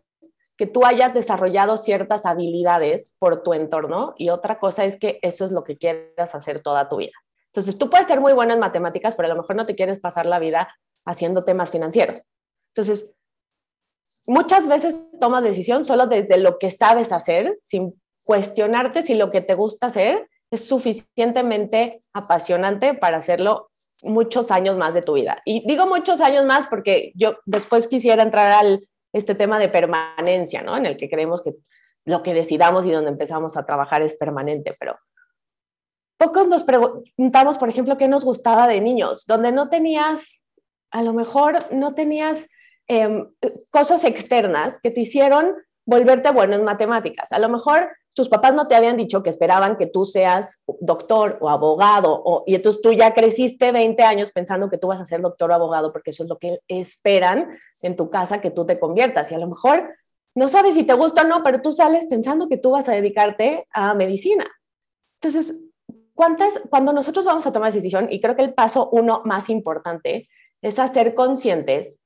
que tú hayas desarrollado ciertas habilidades por tu entorno y otra cosa es que eso es lo que quieras hacer toda tu vida. Entonces, tú puedes ser muy bueno en matemáticas, pero a lo mejor no te quieres pasar la vida haciendo temas financieros. Entonces, muchas veces tomas decisión solo desde lo que sabes hacer, sin cuestionarte si lo que te gusta hacer es suficientemente apasionante para hacerlo muchos años más de tu vida. Y digo muchos años más porque yo después quisiera entrar al este tema de permanencia, ¿no? En el que creemos que lo que decidamos y donde empezamos a trabajar es permanente, pero pocos nos preguntamos, por ejemplo, qué nos gustaba de niños, donde no tenías, a lo mejor no tenías em, cosas externas que te hicieron volverte bueno en matemáticas. A lo mejor tus papás no te habían dicho que esperaban que tú seas doctor o abogado, o, y entonces tú ya creciste 20 años pensando que tú vas a ser doctor o abogado, porque eso es lo que esperan en tu casa que tú te conviertas. Y a lo mejor no sabes si te gusta o no, pero tú sales pensando que tú vas a dedicarte a medicina. Entonces, ¿cuántas, cuando nosotros vamos a tomar decisión, y creo que el paso uno más importante es hacer conscientes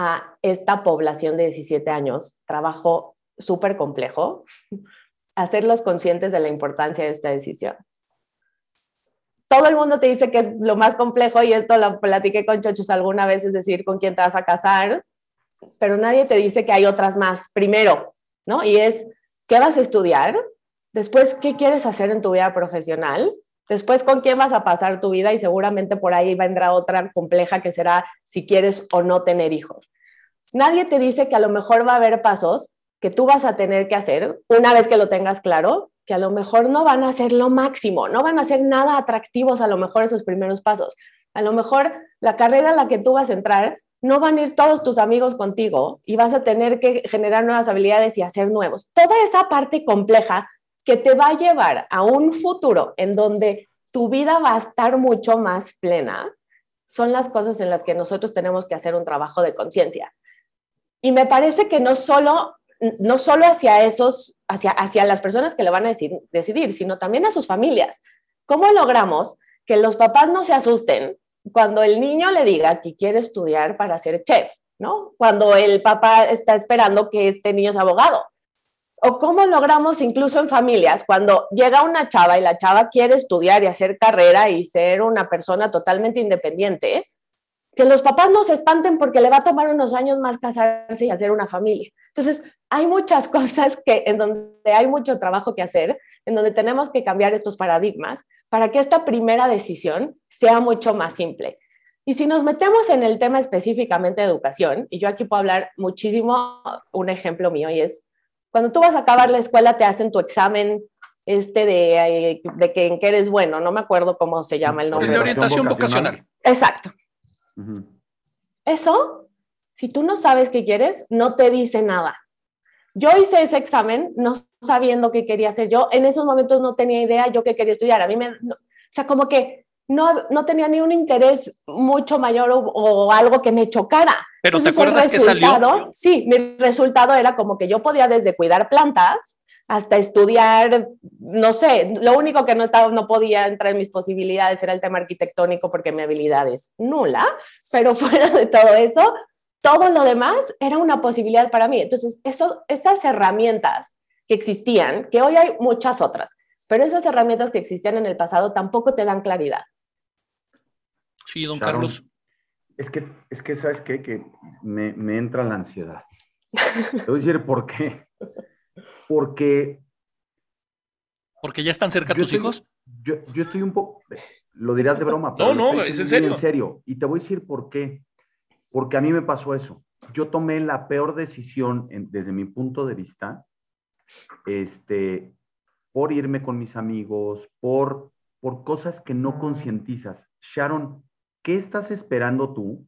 a esta población de 17 años, trabajo súper complejo, hacerlos conscientes de la importancia de esta decisión. Todo el mundo te dice que es lo más complejo y esto lo platiqué con chochos alguna vez, es decir, con quién te vas a casar, pero nadie te dice que hay otras más. Primero, ¿no? Y es, ¿qué vas a estudiar? Después, ¿qué quieres hacer en tu vida profesional? Después, ¿con quién vas a pasar tu vida? Y seguramente por ahí vendrá otra compleja que será si quieres o no tener hijos. Nadie te dice que a lo mejor va a haber pasos que tú vas a tener que hacer una vez que lo tengas claro, que a lo mejor no van a ser lo máximo, no van a ser nada atractivos a lo mejor esos primeros pasos. A lo mejor la carrera a la que tú vas a entrar, no van a ir todos tus amigos contigo y vas a tener que generar nuevas habilidades y hacer nuevos. Toda esa parte compleja que te va a llevar a un futuro en donde tu vida va a estar mucho más plena, son las cosas en las que nosotros tenemos que hacer un trabajo de conciencia. Y me parece que no solo no solo hacia esos, hacia, hacia las personas que lo van a decidir, sino también a sus familias. ¿Cómo logramos que los papás no se asusten cuando el niño le diga que quiere estudiar para ser chef, ¿no? Cuando el papá está esperando que este niño sea abogado. O cómo logramos incluso en familias, cuando llega una chava y la chava quiere estudiar y hacer carrera y ser una persona totalmente independiente, que los papás no se espanten porque le va a tomar unos años más casarse y hacer una familia. Entonces, hay muchas cosas que en donde hay mucho trabajo que hacer, en donde tenemos que cambiar estos paradigmas para que esta primera decisión sea mucho más simple. Y si nos metemos en el tema específicamente de educación, y yo aquí puedo hablar muchísimo, un ejemplo mío, y es, cuando tú vas a acabar la escuela, te hacen tu examen este de, eh, de que en qué eres bueno, no me acuerdo cómo se llama el nombre. De orientación vocacional. Exacto. Eso, si tú no sabes qué quieres, no te dice nada. Yo hice ese examen no sabiendo qué quería hacer. Yo en esos momentos no tenía idea yo qué quería estudiar. A mí me, o sea, como que no, no tenía ni un interés mucho mayor o, algo que me chocara. Pero ¿te acuerdas que salió? Sí, mi resultado era como que yo podía desde cuidar plantas hasta estudiar, no sé, lo único que no, estaba, no podía entrar en mis posibilidades era el tema arquitectónico porque mi habilidad es nula, pero fuera de todo eso, todo lo demás era una posibilidad para mí. Entonces, eso, esas herramientas que existían, que hoy hay muchas otras, pero esas herramientas que existían en el pasado tampoco te dan claridad. Sí, don Carlos. Es que, es que ¿sabes qué? Que me, me entra la ansiedad. Te voy a decir por qué porque ¿Porque ya están cerca tus hijos? Yo, yo estoy un poco, lo dirás de broma. Pero no, no, es en serio. En serio. Y te voy a decir por qué. Porque a mí me pasó eso. Yo tomé la peor decisión desde mi punto de vista, este, por irme con mis amigos, por, por cosas que no concientizas. Sharon, ¿qué estás esperando tú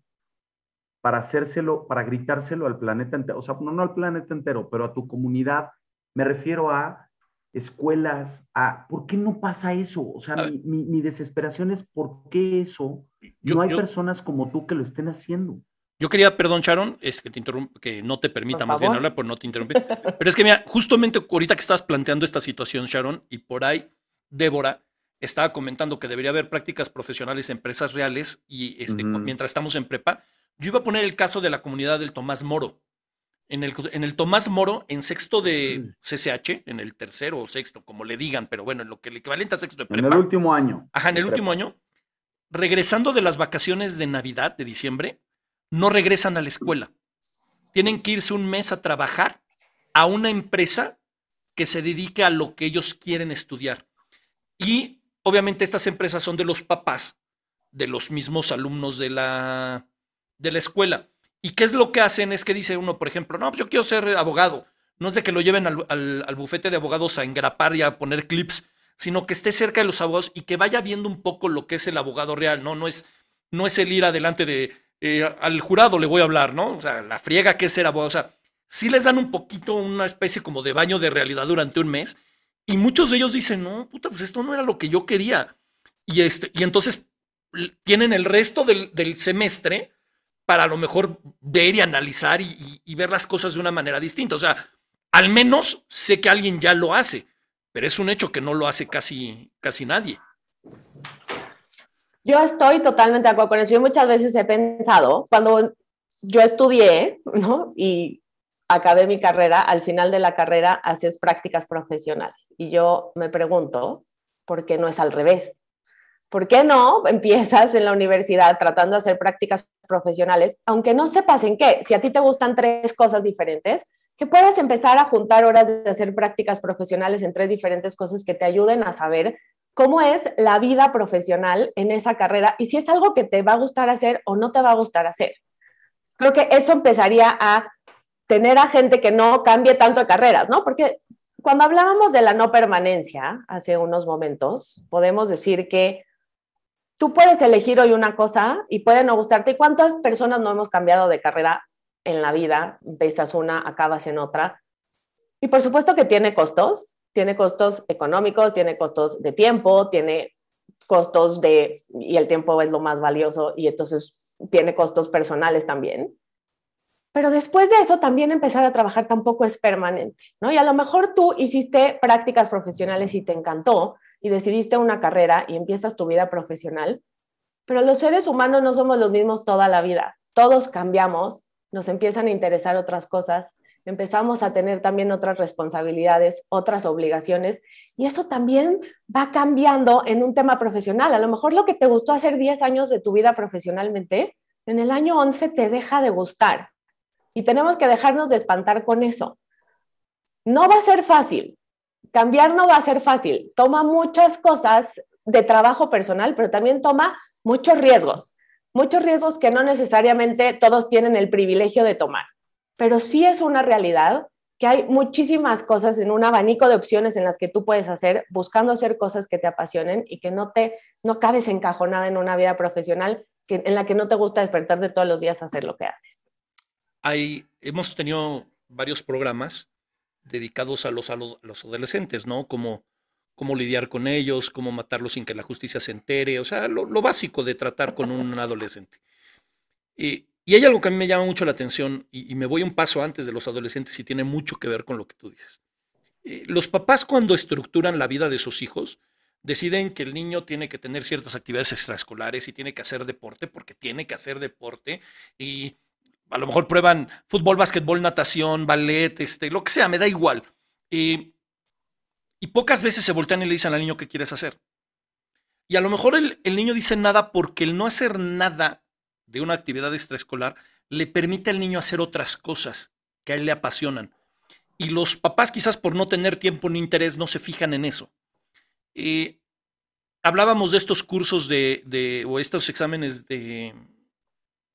para hacérselo, para gritárselo al planeta entero? O sea, no, no al planeta entero, pero a tu comunidad. Me refiero a escuelas, a ¿por qué no pasa eso? O sea, mi, desesperación es ¿por qué eso? no hay personas como tú que lo estén haciendo. Yo quería, perdón, Sharon, es que te que no te permita más bien hablar, por no te interrumpí. Pero es que mira, justamente ahorita que estabas planteando esta situación, Sharon, y por ahí Débora estaba comentando que debería haber prácticas profesionales en empresas reales y este, mientras estamos en prepa, yo iba a poner el caso de la comunidad del Tomás Moro. En el, en el Tomás Moro, en sexto de CCH, en el tercero o sexto, como le digan, pero bueno, en lo que el equivalente a sexto de prepa. En el último año. Ajá, en el último año. Regresando de las vacaciones de Navidad, de diciembre, no regresan a la escuela. Tienen que irse un mes a trabajar a una empresa que se dedique a lo que ellos quieren estudiar. Y obviamente estas empresas son de los papás de los mismos alumnos de la, de la escuela. ¿Y qué es lo que hacen? Es que dice uno, por ejemplo, no, pues yo quiero ser abogado. No es de que lo lleven al, al, bufete de abogados a engrapar y a poner clips, sino que esté cerca de los abogados y que vaya viendo un poco lo que es el abogado real. No, no es, no es el ir adelante de eh, al jurado le voy a hablar, ¿no? O sea, la friega que es ser abogado. O sea, sí les dan un poquito una especie como de baño de realidad durante un mes. Y muchos de ellos dicen, no, puta, pues esto no era lo que yo quería. Y, este, y entonces tienen el resto del, semestre para a lo mejor ver y analizar y, ver las cosas de una manera distinta. O sea, al menos sé que alguien ya lo hace, pero es un hecho que no lo hace casi, casi nadie. Yo estoy totalmente de acuerdo con eso. Yo muchas veces he pensado, cuando yo estudié, ¿no? Y acabé mi carrera, al final de la carrera haces prácticas profesionales. Y yo me pregunto, ¿por qué no es al revés? ¿Por qué no empiezas en la universidad tratando de hacer prácticas profesionales, aunque no sepas en qué? Si a ti te gustan tres cosas diferentes, que puedas empezar a juntar horas de hacer prácticas profesionales en tres diferentes cosas que te ayuden a saber cómo es la vida profesional en esa carrera y si es algo que te va a gustar hacer o no te va a gustar hacer. Creo que eso empezaría a tener a gente que no cambie tanto de carreras, ¿no? Porque cuando hablábamos de la no permanencia hace unos momentos, podemos decir que tú puedes elegir hoy una cosa y puede no gustarte. ¿Y cuántas personas no hemos cambiado de carrera en la vida? Empiezas una, acabas en otra. Y por supuesto que tiene costos, tiene costos económicos, tiene costos de tiempo, tiene costos de, y el tiempo es lo más valioso, y entonces tiene costos personales también. Pero después de eso, también empezar a trabajar tampoco es permanente, ¿no? Y a lo mejor tú hiciste prácticas profesionales y te encantó y decidiste una carrera y empiezas tu vida profesional, pero los seres humanos no somos los mismos toda la vida. Todos cambiamos, nos empiezan a interesar otras cosas empezamos a tener también otras responsabilidades, otras obligaciones, y eso también va cambiando en un tema profesional. A lo mejor lo que te gustó hacer 10 años de tu vida profesionalmente, en el año 11 te deja de gustar. Y tenemos que dejarnos de espantar con eso. No va a ser fácil. Cambiar no va a ser fácil. Toma muchas cosas de trabajo personal, pero también toma muchos riesgos. Muchos riesgos que no necesariamente todos tienen el privilegio de tomar pero sí es una realidad que hay muchísimas cosas en un abanico de opciones en las que tú puedes hacer, buscando hacer cosas que te apasionen y que no te no cabes encajonada en una vida profesional en la que no te gusta despertarte todos los días a hacer lo que haces. Hay, hemos tenido varios programas dedicados a los, a los, adolescentes, ¿no? Como cómo lidiar con ellos, cómo matarlos sin que la justicia se entere, o sea, lo, lo básico de tratar con un adolescente. Y y hay algo que a mí me llama mucho la atención y, me voy un paso antes de los adolescentes y tiene mucho que ver con lo que tú dices. Eh, los papás cuando estructuran la vida de sus hijos deciden que el niño tiene que tener ciertas actividades extraescolares y tiene que hacer deporte porque tiene que hacer deporte y a lo mejor prueban fútbol, básquetbol, natación, ballet, este, lo que sea, me da igual. y pocas veces se voltean y le dicen al niño qué quieres hacer. Y a lo mejor el, niño dice nada porque el no hacer nada de una actividad extraescolar le permite al niño hacer otras cosas que a él le apasionan. Y los papás quizás por no tener tiempo ni interés no se fijan en eso. Eh, hablábamos de estos cursos de, o estos exámenes de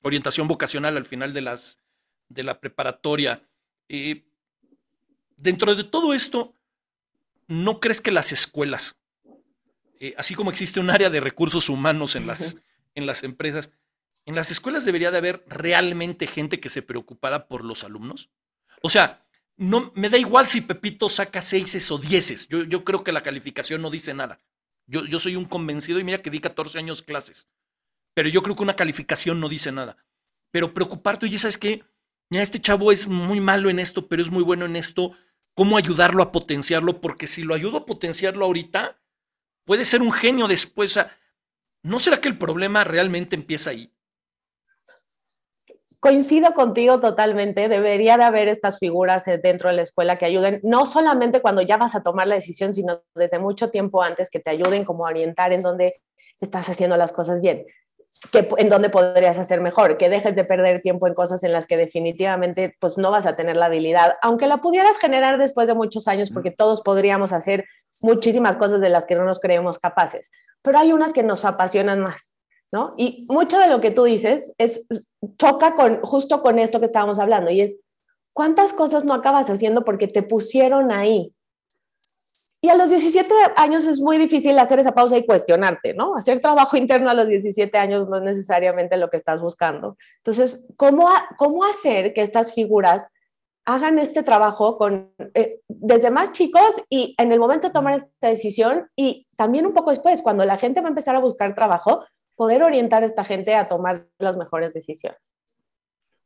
orientación vocacional al final de, las, de la preparatoria. Eh, dentro de todo esto, ¿no crees que las escuelas, eh, así como existe un área de recursos humanos en las, en las empresas, en las escuelas debería de haber realmente gente que se preocupara por los alumnos? O sea, no me da igual si Pepito saca seises o dieces. Yo, yo creo que la calificación no dice nada. Yo, yo soy un convencido y mira que di 14 años clases. Pero yo creo que una calificación no dice nada. Pero preocuparte, oye, ¿sabes qué? Mira, este chavo es muy malo en esto, pero es muy bueno en esto. ¿Cómo ayudarlo a potenciarlo? Porque si lo ayudo a potenciarlo ahorita, puede ser un genio después. ¿No será que el problema realmente empieza ahí? Coincido contigo totalmente, debería de haber estas figuras eh, dentro de la escuela que ayuden, no solamente cuando ya vas a tomar la decisión, sino desde mucho tiempo antes que te ayuden como a orientar en dónde estás haciendo las cosas bien, que, en dónde podrías hacer mejor, que dejes de perder tiempo en cosas en las que definitivamente pues no vas a tener la habilidad, aunque la pudieras generar después de muchos años, porque todos podríamos hacer muchísimas cosas de las que no nos creemos capaces, pero hay unas que nos apasionan más ¿no? Y mucho de lo que tú dices es choca con justo con esto que estábamos hablando y es cuántas cosas no acabas haciendo porque te pusieron ahí. Y a los 17 años es muy difícil hacer esa pausa y cuestionarte, ¿no? Hacer trabajo interno a los 17 años no es necesariamente lo que estás buscando. Entonces, ¿cómo, cómo hacer que estas figuras hagan este trabajo con, eh, desde más chicos y en el momento de tomar esta decisión y también un poco después, cuando la gente va a empezar a buscar trabajo, poder orientar a esta gente a tomar las mejores decisiones.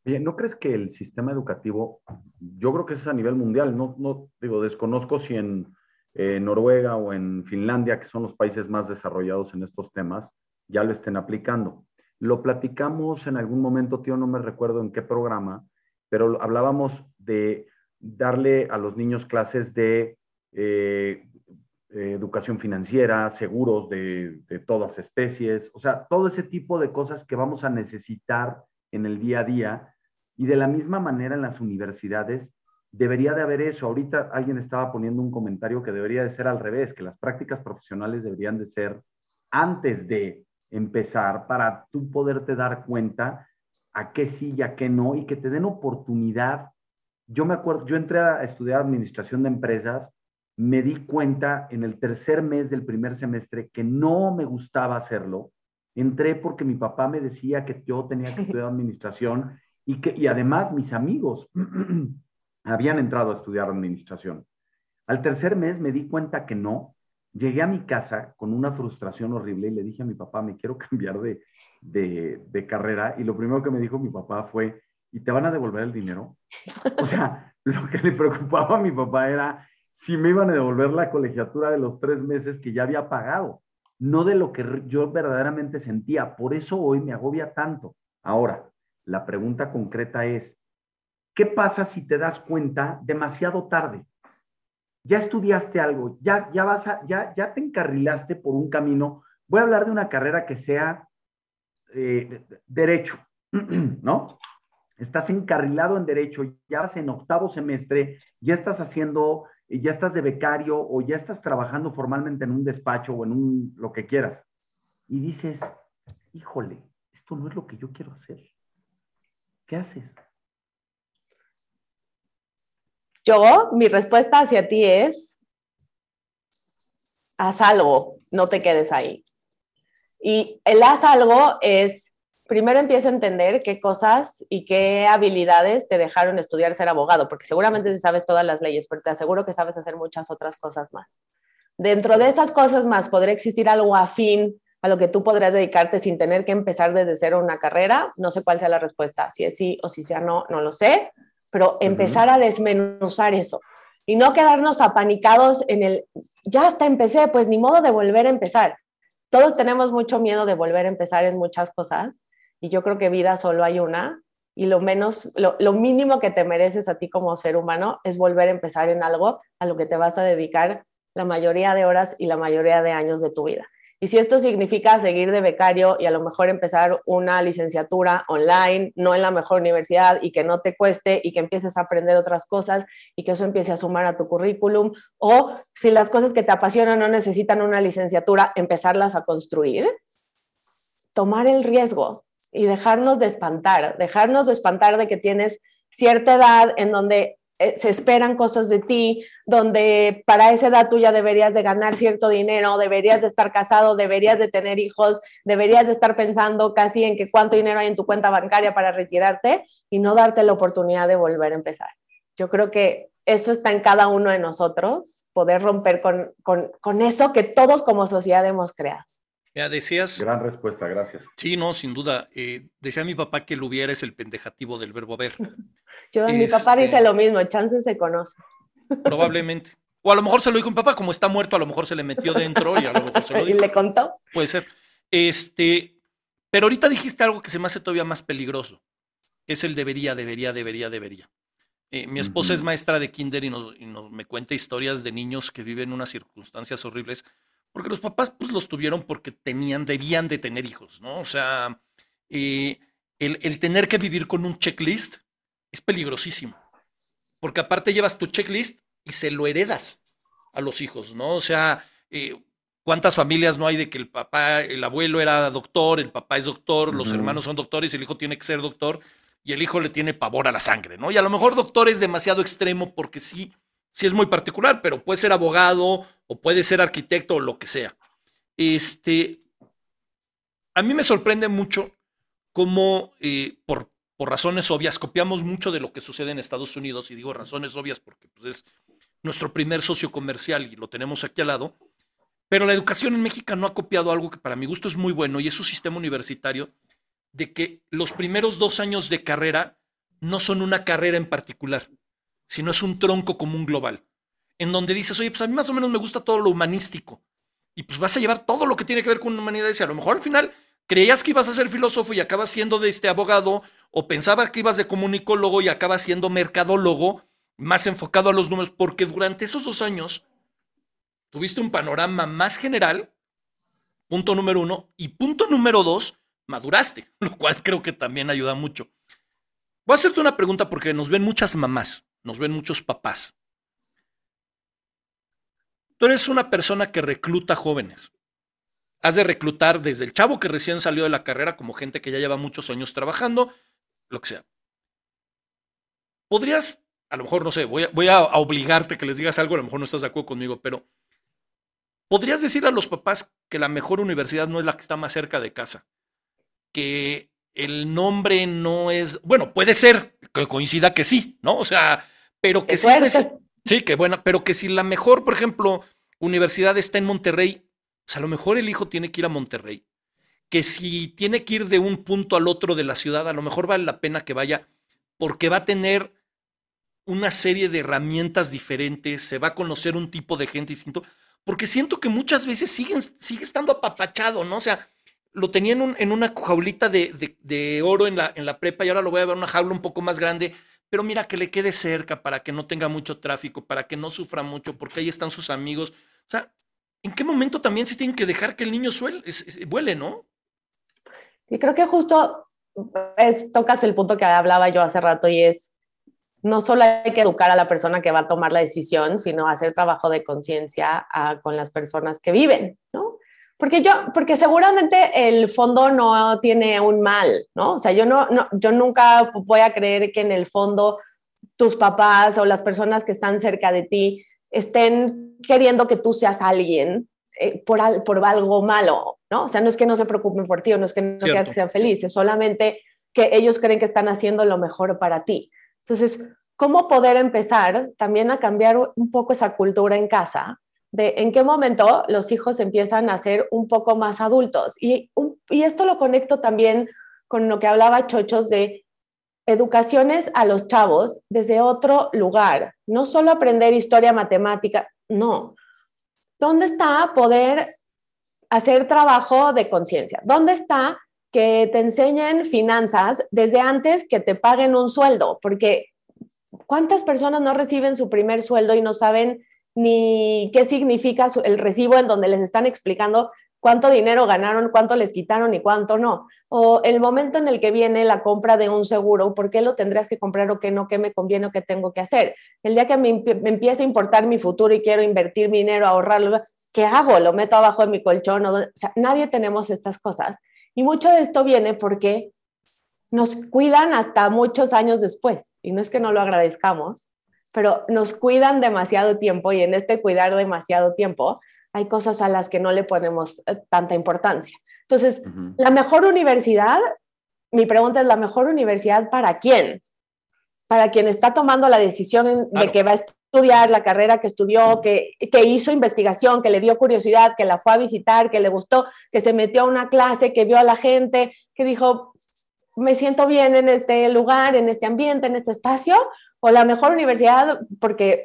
¿no crees que el sistema educativo, yo creo que es a nivel mundial, no, no digo, desconozco si en Noruega o en Finlandia, que son los países más desarrollados en estos temas, ya lo estén aplicando. Lo platicamos en algún momento, tío, no me recuerdo en qué programa, pero hablábamos de darle a los niños clases de eh, eh, educación financiera, seguros de, todas especies, o sea, todo ese tipo de cosas que vamos a necesitar en el día a día. Y de la misma manera en las universidades debería de haber eso. Ahorita alguien estaba poniendo un comentario que debería de ser al revés, que las prácticas profesionales deberían de ser antes de empezar para tú poderte dar cuenta a qué sí y a qué no y que te den oportunidad. Yo me acuerdo, yo entré a estudiar administración de empresas me di cuenta en el tercer mes del primer semestre que no me gustaba hacerlo. Entré porque mi papá me decía que yo tenía que estudiar administración y que y además mis amigos habían entrado a estudiar administración. Al tercer mes me di cuenta que no. Llegué a mi casa con una frustración horrible y le dije a mi papá, me quiero cambiar de, de, carrera. Y lo primero que me dijo mi papá fue, ¿y te van a devolver el dinero? O sea, lo que le preocupaba a mi papá era si me iban a devolver la colegiatura de los tres meses que ya había pagado, no de lo que yo verdaderamente sentía. Por eso hoy me agobia tanto. Ahora, la pregunta concreta es, ¿qué pasa si te das cuenta demasiado tarde? Ya estudiaste algo, ya, ya, vas ya, ya te encarrilaste por un camino. Voy a hablar de una carrera que sea eh, derecho, ¿no? Estás encarrilado en derecho, ya vas en octavo semestre, ya estás haciendo ya estás de becario o ya estás trabajando formalmente en un despacho o en un lo que quieras. Y dices, híjole, esto no es lo que yo quiero hacer. ¿Qué haces? Mi respuesta hacia ti es, haz algo, no te quedes ahí. Y el haz algo es primero empieza a entender qué cosas y qué habilidades te dejaron estudiar ser abogado, porque seguramente sabes todas las leyes, pero te aseguro que sabes hacer muchas otras cosas más. Dentro de esas cosas más, ¿podría existir algo afín a lo que tú podrías dedicarte sin tener que empezar desde cero una carrera? No sé cuál sea la respuesta, si es sí o si sea no, no lo sé, pero empezar a desmenuzar eso y no quedarnos apanicados en el, ya hasta empecé, pues ni modo de volver a empezar. Todos tenemos mucho miedo de volver a empezar en muchas cosas y yo creo que vida solo hay una y lo menos, lo, mínimo que te mereces a ti como ser humano es volver a empezar en algo a lo que te vas a dedicar la mayoría de horas y la mayoría de años de tu vida. Y si esto significa seguir de becario y a lo mejor empezar una licenciatura online, no en la mejor universidad y que no te cueste y que empieces a aprender otras cosas y que eso empiece a sumar a tu currículum, o si las cosas que te apasionan no necesitan una licenciatura, empezarlas a construir, tomar el riesgo y dejarnos de espantar, dejarnos de espantar de que tienes cierta edad en donde se esperan cosas de ti, donde para esa edad tú ya deberías de ganar cierto dinero, deberías de estar casado, deberías de tener hijos, deberías de estar pensando casi en que cuánto dinero hay en tu cuenta bancaria para retirarte y no darte la oportunidad de volver a empezar. Yo creo que eso está en cada uno de nosotros, poder romper con, con, con eso que todos como sociedad hemos creado. Ya decías. Gran respuesta, gracias. Sí, no, sin duda. Eh, decía mi papá que el hubiera es el pendejativo del verbo haber. Yo, mi papá dice este lo mismo, chance se conoce. Probablemente. O a lo mejor se lo dijo mi papá, como está muerto, a lo mejor se le metió dentro y a lo mejor se lo dijo. ¿Y le contó? Puede ser. Este, pero ahorita dijiste algo que se me hace todavía más peligroso. Es el debería, debería, debería, debería. Eh, mi esposa es maestra de kinder y, nos, y nos, me cuenta historias de niños que viven unas circunstancias horribles porque los papás pues los tuvieron porque tenían, debían de tener hijos, ¿no? O sea, eh, el, el, tener que vivir con un checklist es peligrosísimo, porque aparte llevas tu checklist y se lo heredas a los hijos, ¿no? O sea, eh, ¿cuántas familias no hay de que el papá, el abuelo era doctor, el papá es doctor, uh -huh. los hermanos son doctores, el hijo tiene que ser doctor y el hijo le tiene pavor a la sangre, ¿no? Y a lo mejor doctor es demasiado extremo porque sí sí es muy particular, pero puede ser abogado o puede ser arquitecto o lo que sea. Este, a mí me sorprende mucho cómo, eh, por, por, razones obvias, copiamos mucho de lo que sucede en Estados Unidos, y digo razones obvias porque pues, es nuestro primer socio comercial y lo tenemos aquí al lado, pero la educación en México no ha copiado algo que para mi gusto es muy bueno y es su sistema universitario de que los primeros dos años de carrera no son una carrera en particular sino es un tronco común global, en donde dices, oye, pues a mí más o menos me gusta todo lo humanístico, y pues vas a llevar todo lo que tiene que ver con humanidades, y a lo mejor al final creías que ibas a ser filósofo y acabas siendo de este abogado, o pensaba que ibas de comunicólogo y acabas siendo mercadólogo, más enfocado a los números, porque durante esos dos años tuviste un panorama más general, punto número uno, y punto número dos, maduraste, lo cual creo que también ayuda mucho. Voy a hacerte una pregunta porque nos ven muchas mamás nos ven muchos papás. Tú eres una persona que recluta jóvenes. Has de reclutar desde el chavo que recién salió de la carrera como gente que ya lleva muchos años trabajando, lo que sea. Podrías, a lo mejor, no sé, voy a, voy a obligarte que les digas algo, a lo mejor no estás de acuerdo conmigo, pero podrías decir a los papás que la mejor universidad no es la que está más cerca de casa, que el nombre no es, bueno, puede ser que coincida que sí, ¿no? O sea, pero que sí, sí, que buena, pero que si la mejor, por ejemplo, universidad está en Monterrey, pues a lo mejor el hijo tiene que ir a Monterrey. Que si tiene que ir de un punto al otro de la ciudad, a lo mejor vale la pena que vaya, porque va a tener una serie de herramientas diferentes, se va a conocer un tipo de gente distinto, porque siento que muchas veces siguen, sigue estando apapachado, ¿no? O sea, lo tenía en, un, en una jaulita de, de, de, oro en la, en la prepa y ahora lo voy a ver en una jaula un poco más grande, pero mira que le quede cerca para que no tenga mucho tráfico, para que no sufra mucho, porque ahí están sus amigos. O sea, ¿en qué momento también se tienen que dejar que el niño suele, vuele, no? Y creo que justo es, tocas el punto que hablaba yo hace rato y es, no solo hay que educar a la persona que va a tomar la decisión, sino hacer trabajo de conciencia con las personas que viven, ¿no? Porque yo, porque seguramente el fondo no tiene un mal, ¿no? O sea, yo no, no, yo nunca voy a creer que en el fondo tus papás o las personas que están cerca de ti estén queriendo que tú seas alguien eh, por, al, por algo malo, ¿no? O sea, no es que no se preocupen por ti o no es que no quieran que sean felices, solamente que ellos creen que están haciendo lo mejor para ti. Entonces, ¿cómo poder empezar también a cambiar un poco esa cultura en casa? De en qué momento los hijos empiezan a ser un poco más adultos. Y, y esto lo conecto también con lo que hablaba Chochos de educaciones a los chavos desde otro lugar, no solo aprender historia, matemática, no. ¿Dónde está poder hacer trabajo de conciencia? ¿Dónde está que te enseñen finanzas desde antes que te paguen un sueldo? Porque ¿cuántas personas no reciben su primer sueldo y no saben ni qué significa el recibo en donde les están explicando cuánto dinero ganaron, cuánto les quitaron y cuánto no. O el momento en el que viene la compra de un seguro, ¿por qué lo tendrías que comprar o qué no, qué me conviene o qué tengo que hacer? El día que me, empiece a importar mi futuro y quiero invertir mi dinero, ahorrarlo, ¿qué hago? ¿Lo meto abajo de mi colchón? Nadie tenemos estas cosas. Y mucho de esto viene porque nos cuidan hasta muchos años después. Y no es que no lo agradezcamos, pero nos cuidan demasiado tiempo y en este cuidar demasiado tiempo hay cosas a las que no le ponemos eh, tanta importancia. Entonces, la mejor universidad, mi pregunta es, ¿la mejor universidad para quién? Para quien está tomando la decisión de que va a estudiar la carrera que estudió, que, que hizo investigación, que le dio curiosidad, que la fue a visitar, que le gustó, que se metió a una clase, que vio a la gente, que dijo, me siento bien en este lugar, en este ambiente, en este espacio, o la mejor universidad porque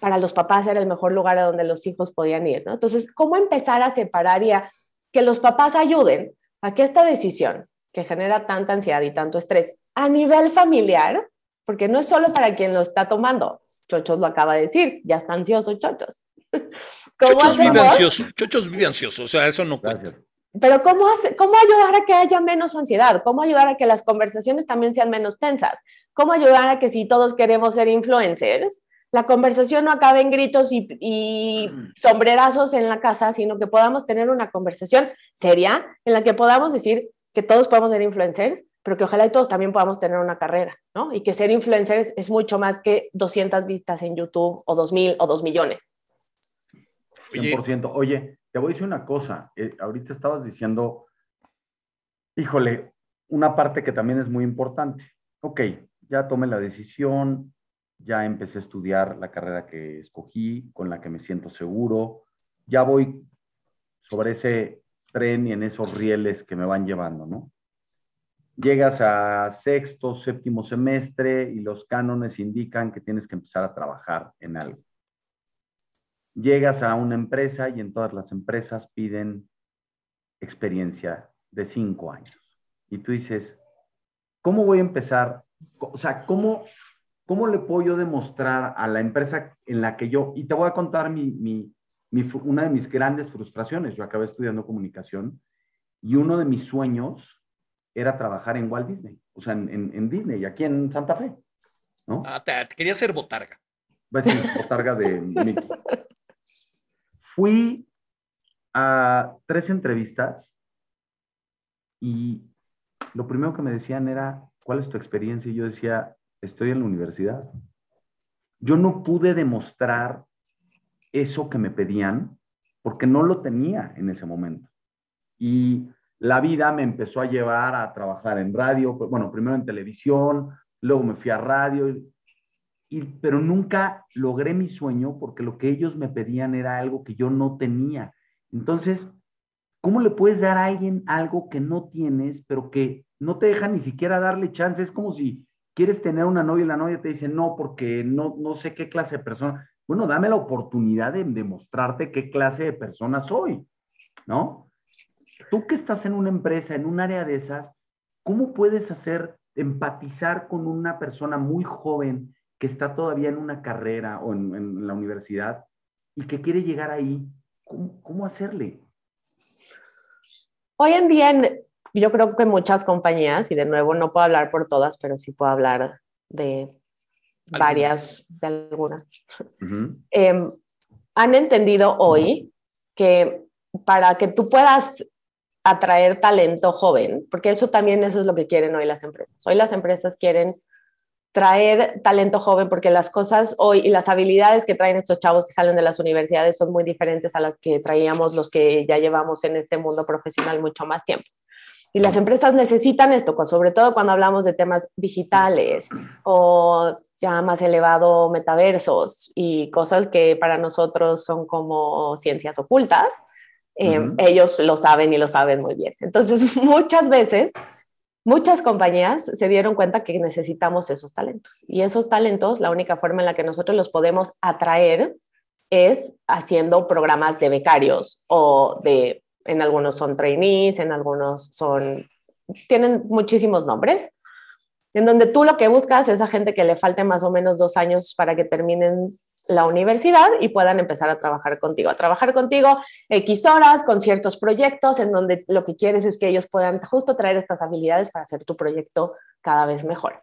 para los papás era el mejor lugar a donde los hijos podían ir, ¿no? Entonces, ¿cómo empezar a separar y a que los papás ayuden a que esta decisión que genera tanta ansiedad y tanto estrés a nivel familiar, porque no es solo para quien lo está tomando, Chochos lo acaba de decir, ya está ansioso Chochos. Chochos vive ansioso, Chochos vive ansioso, o sea, eso no Gracias. Pero ¿cómo, hace, ¿cómo ayudar a que haya menos ansiedad? ¿Cómo ayudar a que las conversaciones también sean menos tensas? ¿Cómo ayudar a que si todos queremos ser influencers, la conversación no acabe en gritos y, sombrerazos en la casa, sino que podamos tener una conversación seria en la que podamos decir que todos podemos ser influencers, pero que ojalá y todos también podamos tener una carrera, ¿no? Y que ser influencers es mucho más que 200 vistas en YouTube o 2000 o 2 millones. 100%. Oye, te voy a decir una cosa. Eh, ahorita estabas diciendo, híjole, una parte que también es muy importante. Ok, ya tomé la decisión, ya empecé a estudiar la carrera que escogí, con la que me siento seguro, ya voy sobre ese tren y en esos rieles que me van llevando, ¿no? Llegas a sexto, séptimo semestre y los cánones indican que tienes que empezar a trabajar en algo. Llegas a una empresa y en todas las empresas piden experiencia de cinco años. Y tú dices, ¿cómo voy a empezar? O sea, ¿cómo ¿cómo le puedo yo demostrar a la empresa en la que yo, y te voy a contar mi, mi, una de mis grandes frustraciones, yo acabé estudiando comunicación y uno de mis sueños era trabajar en Walt Disney, o sea, en, en, Disney, aquí en Santa Fe, ¿no? Ah, te, quería ser botarga. Va a ser botarga de Mickey. Fui a tres entrevistas y lo primero que me decían era, ¿cuál es tu experiencia? Y yo decía, estoy en la universidad. Yo no pude demostrar eso que me pedían porque no lo tenía en ese momento. Y la vida me empezó a llevar a trabajar en radio, bueno, primero en televisión, luego me fui a radio, y, pero nunca logré mi sueño porque lo que ellos me pedían era algo que yo no tenía. Entonces, ¿cómo le puedes dar a alguien algo que no tienes, pero que no te deja ni siquiera darle chance? Es como si quieres tener una novia y la novia te dice no porque no, no sé qué clase de persona. Bueno, dame la oportunidad de demostrarte qué clase de persona soy, ¿no? Tú que estás en una empresa, en un área de esas, ¿cómo puedes hacer empatizar con una persona muy joven que está todavía en una carrera o en, la universidad y que quiere llegar ahí? ¿Cómo, cómo hacerle? Hoy en día en, yo creo que muchas compañías, y de nuevo no puedo hablar por todas, pero sí puedo hablar de varias, de algunas, em, han entendido hoy que para que tú puedas atraer talento joven, porque eso también eso es lo que quieren hoy las empresas. Hoy las empresas quieren traer talento joven porque las cosas hoy y las habilidades que traen estos chavos que salen de las universidades son muy diferentes a las que traíamos los que ya llevamos en este mundo profesional mucho más tiempo. Y las empresas necesitan esto, sobre todo cuando hablamos de temas digitales o ya más elevado metaversos y cosas que para nosotros son como ciencias ocultas. Em, ellos lo saben y lo saben muy bien. Entonces, muchas veces, muchas compañías se dieron cuenta que necesitamos esos talentos. Y esos talentos, la única forma en la que nosotros los podemos atraer es haciendo programas de becarios o de en algunos son trainees, en algunos son, tienen muchísimos nombres, en donde tú lo que buscas es a gente que le falte más o menos dos años para que terminen la universidad y puedan empezar a trabajar contigo, a trabajar contigo X horas con ciertos proyectos en donde lo que quieres es que ellos puedan justo traer estas habilidades para hacer tu proyecto cada vez mejor.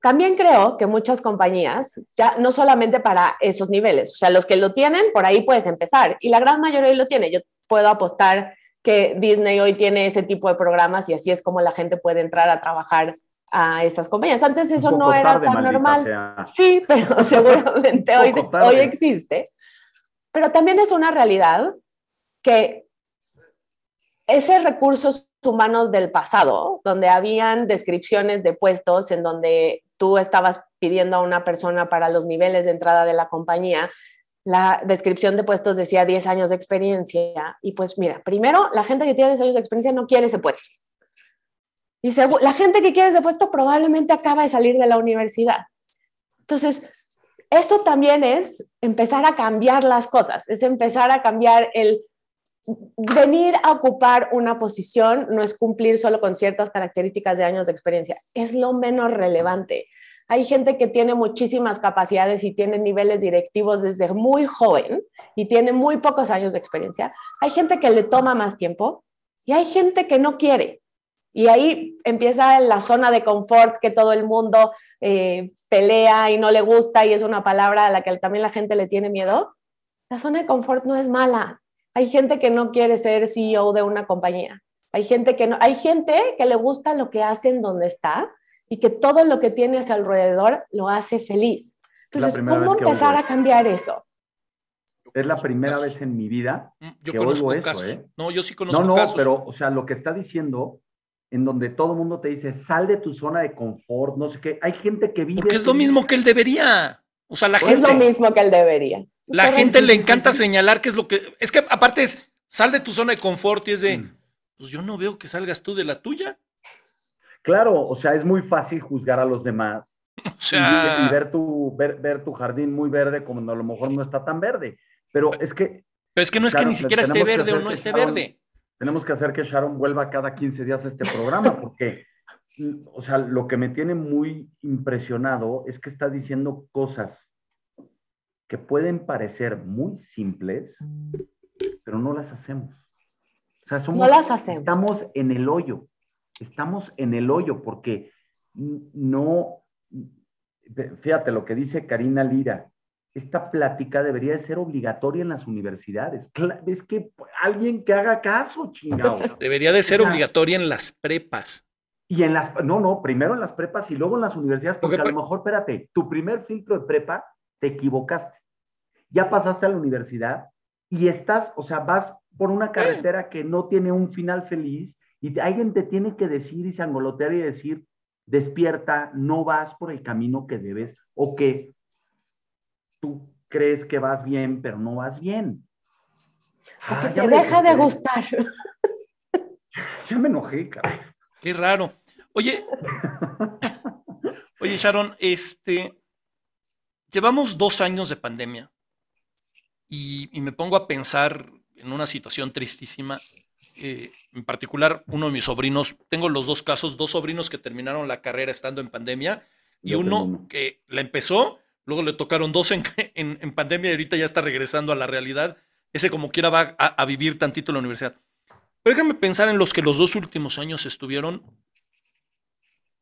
También creo que muchas compañías, ya no solamente para esos niveles, o sea, los que lo tienen, por ahí puedes empezar y la gran mayoría lo tiene. Yo puedo apostar que Disney hoy tiene ese tipo de programas y así es como la gente puede entrar a trabajar a esas compañías. Antes eso no era tan normal. Sí, pero seguramente hoy, hoy existe. Pero también es una realidad que esos recursos humanos del pasado, donde habían descripciones de puestos en donde tú estabas pidiendo a una persona para los niveles de entrada de la compañía, la descripción de puestos decía 10 años de experiencia. Y pues mira, primero, la gente que tiene 10 años de experiencia no quiere ese puesto. Y la gente que quiere ese puesto probablemente acaba de salir de la universidad. Entonces, eso también es empezar a cambiar las cosas, es empezar a cambiar el venir a ocupar una posición, no es cumplir solo con ciertas características de años de experiencia, es lo menos relevante. Hay gente que tiene muchísimas capacidades y tiene niveles directivos desde muy joven y tiene muy pocos años de experiencia. Hay gente que le toma más tiempo y hay gente que no quiere. Y ahí empieza la zona de confort que todo el mundo eh, pelea y no le gusta y es una palabra a la que también la gente le tiene miedo. La zona de confort no es mala. Hay gente que no quiere ser CEO de una compañía. Hay gente que no, hay gente que le gusta lo que hace en donde está y que todo lo que tiene a su alrededor lo hace feliz. Entonces, ¿cómo empezar a cambiar eso? Es la primera vez en mi vida mm, yo que conozco oigo eso, ¿eh? No, yo sí conozco No, no, pero, o sea, lo que está diciendo en donde todo el mundo te dice, sal de tu zona de confort, no sé qué. Hay gente que vive. Porque es lo mismo que él debería. O sea, la gente. Es lo mismo que él debería. La gente le encanta señalar que es lo que. Es que aparte es, sal de tu zona de confort y es de, mm. pues yo no veo que salgas tú de la tuya. Claro, o sea, es muy fácil juzgar a los demás. O sea... y, ver, tu, ver, tu jardín muy verde como a lo mejor no está tan verde. Pero es que. Pero es que no es que ni siquiera esté verde o no esté verde tenemos que hacer que Sharon vuelva cada 15 días a este programa, porque, o sea, lo que me tiene muy impresionado es que está diciendo cosas que pueden parecer muy simples, pero no las hacemos. O sea, somos, no las hacemos. Estamos en el hoyo, estamos en el hoyo porque no, fíjate lo que dice Karina Lira, esta plática debería de ser obligatoria en las universidades. Es que alguien que haga caso, chingado. Debería de ser obligatoria en las prepas. Y en las, no, no, primero en las prepas y luego en las universidades, porque a lo mejor, espérate, tu primer filtro de prepa, te equivocaste. Ya pasaste a la universidad y estás, o sea, vas por una carretera que no tiene un final feliz y alguien te tiene que decir y sangolotear y decir, despierta, no vas por el camino que debes o que tú crees que vas bien, pero no vas bien. Porque ah, te deja de gustar. Ya me enojé, cabrón. Qué raro. Oye, oye, Sharon, este, llevamos dos años de pandemia y, me pongo a pensar en una situación tristísima. Eh, en particular, uno de mis sobrinos, tengo los dos casos, dos sobrinos que terminaron la carrera estando en pandemia y uno que la empezó Luego le tocaron dos en, en, pandemia y ahorita ya está regresando a la realidad. Ese como quiera va a, vivir tantito en la universidad. Pero déjame pensar en los que los dos últimos años estuvieron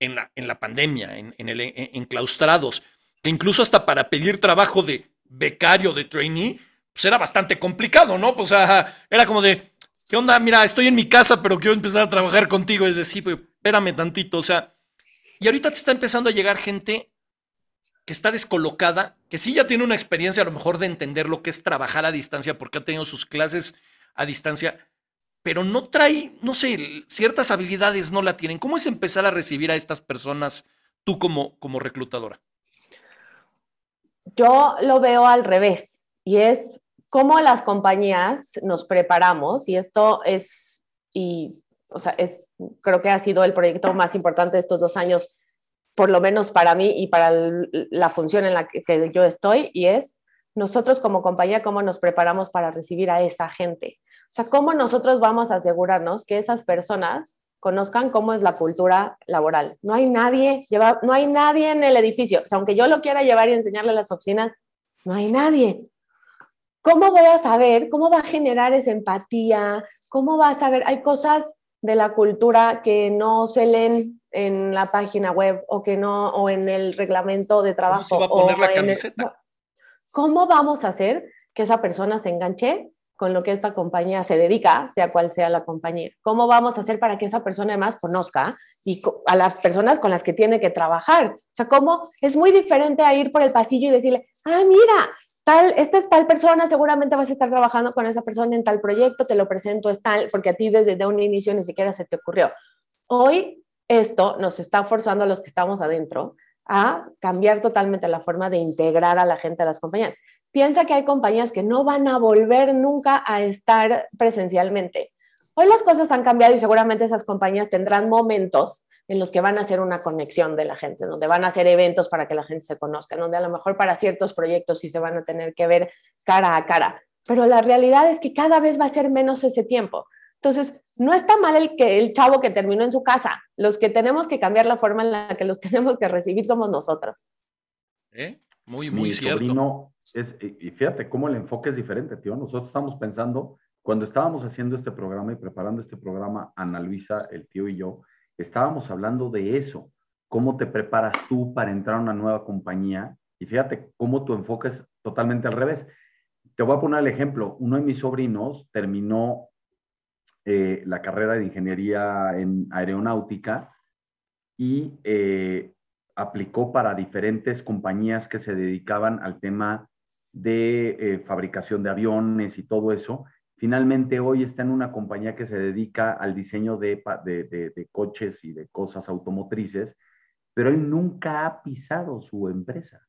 en la, en la pandemia, en, el, enclaustrados, que incluso hasta para pedir trabajo de becario, de trainee, pues era bastante complicado, ¿no? Pues, o sea, era como de, ¿qué onda? Mira, estoy en mi casa, pero quiero empezar a trabajar contigo. Es decir, pues, espérame tantito, o sea, y ahorita te está empezando a llegar gente que está descolocada, que sí ya tiene una experiencia a lo mejor de entender lo que es trabajar a distancia porque ha tenido sus clases a distancia, pero no trae, no sé, ciertas habilidades no la tienen. ¿Cómo es empezar a recibir a estas personas tú como, como reclutadora? Yo lo veo al revés y es cómo las compañías nos preparamos y esto es, y, o sea, es, creo que ha sido el proyecto más importante de estos dos años por lo menos para mí y para la función en la que, yo estoy, y es nosotros como compañía, cómo nos preparamos para recibir a esa gente. O sea, cómo nosotros vamos a asegurarnos que esas personas conozcan cómo es la cultura laboral. No hay nadie, lleva, no hay nadie en el edificio. O sea, aunque yo lo quiera llevar y enseñarle las oficinas, no hay nadie. ¿Cómo voy a saber? ¿Cómo va a generar esa empatía? ¿Cómo va a saber? Hay cosas de la cultura que no se leen en la página web o que no o en el reglamento de trabajo. ¿Cómo se va a poner la camiseta? ¿Cómo vamos a hacer que esa persona se enganche con lo que esta compañía se dedica, sea cual sea la compañía? ¿Cómo vamos a hacer para que esa persona además conozca y a las personas con las que tiene que trabajar? O sea, ¿cómo es muy diferente a ir por el pasillo y decirle, ah, mira, tal, esta es tal persona, seguramente vas a estar trabajando con esa persona en tal proyecto, te lo presento, es tal, porque a ti desde un inicio ni siquiera se te ocurrió. Hoy esto nos está forzando a los que estamos adentro a cambiar totalmente la forma de integrar a la gente a las compañías. Piensa que hay compañías que no van a volver nunca a estar presencialmente. Hoy las cosas han cambiado y seguramente esas compañías tendrán momentos en los que van a hacer una conexión de la gente, donde van a hacer eventos para que la gente se conozca, donde a lo mejor para ciertos proyectos sí se van a tener que ver cara a cara. Pero la realidad es que cada vez va a ser menos ese tiempo. Entonces, no está mal el, que, el chavo que terminó en su casa. Los que tenemos que cambiar la forma en la que los tenemos que recibir somos nosotros. ¿Eh? Muy, muy Mi cierto. sobrino es, y fíjate cómo el enfoque es diferente, tío. Nosotros estamos pensando, cuando estábamos haciendo este programa y preparando este programa, Ana Luisa, el tío y yo, estábamos hablando de eso, cómo te preparas tú para entrar a una nueva compañía y fíjate cómo tu enfoque es totalmente al revés. Te voy a poner el ejemplo, uno de mis sobrinos terminó eh, la carrera de ingeniería en aeronáutica y eh, aplicó para diferentes compañías que se dedicaban al tema de eh, fabricación de aviones y todo eso Finalmente, hoy está en una compañía que se dedica al diseño de, de, coches y de cosas automotrices, pero él nunca ha pisado su empresa.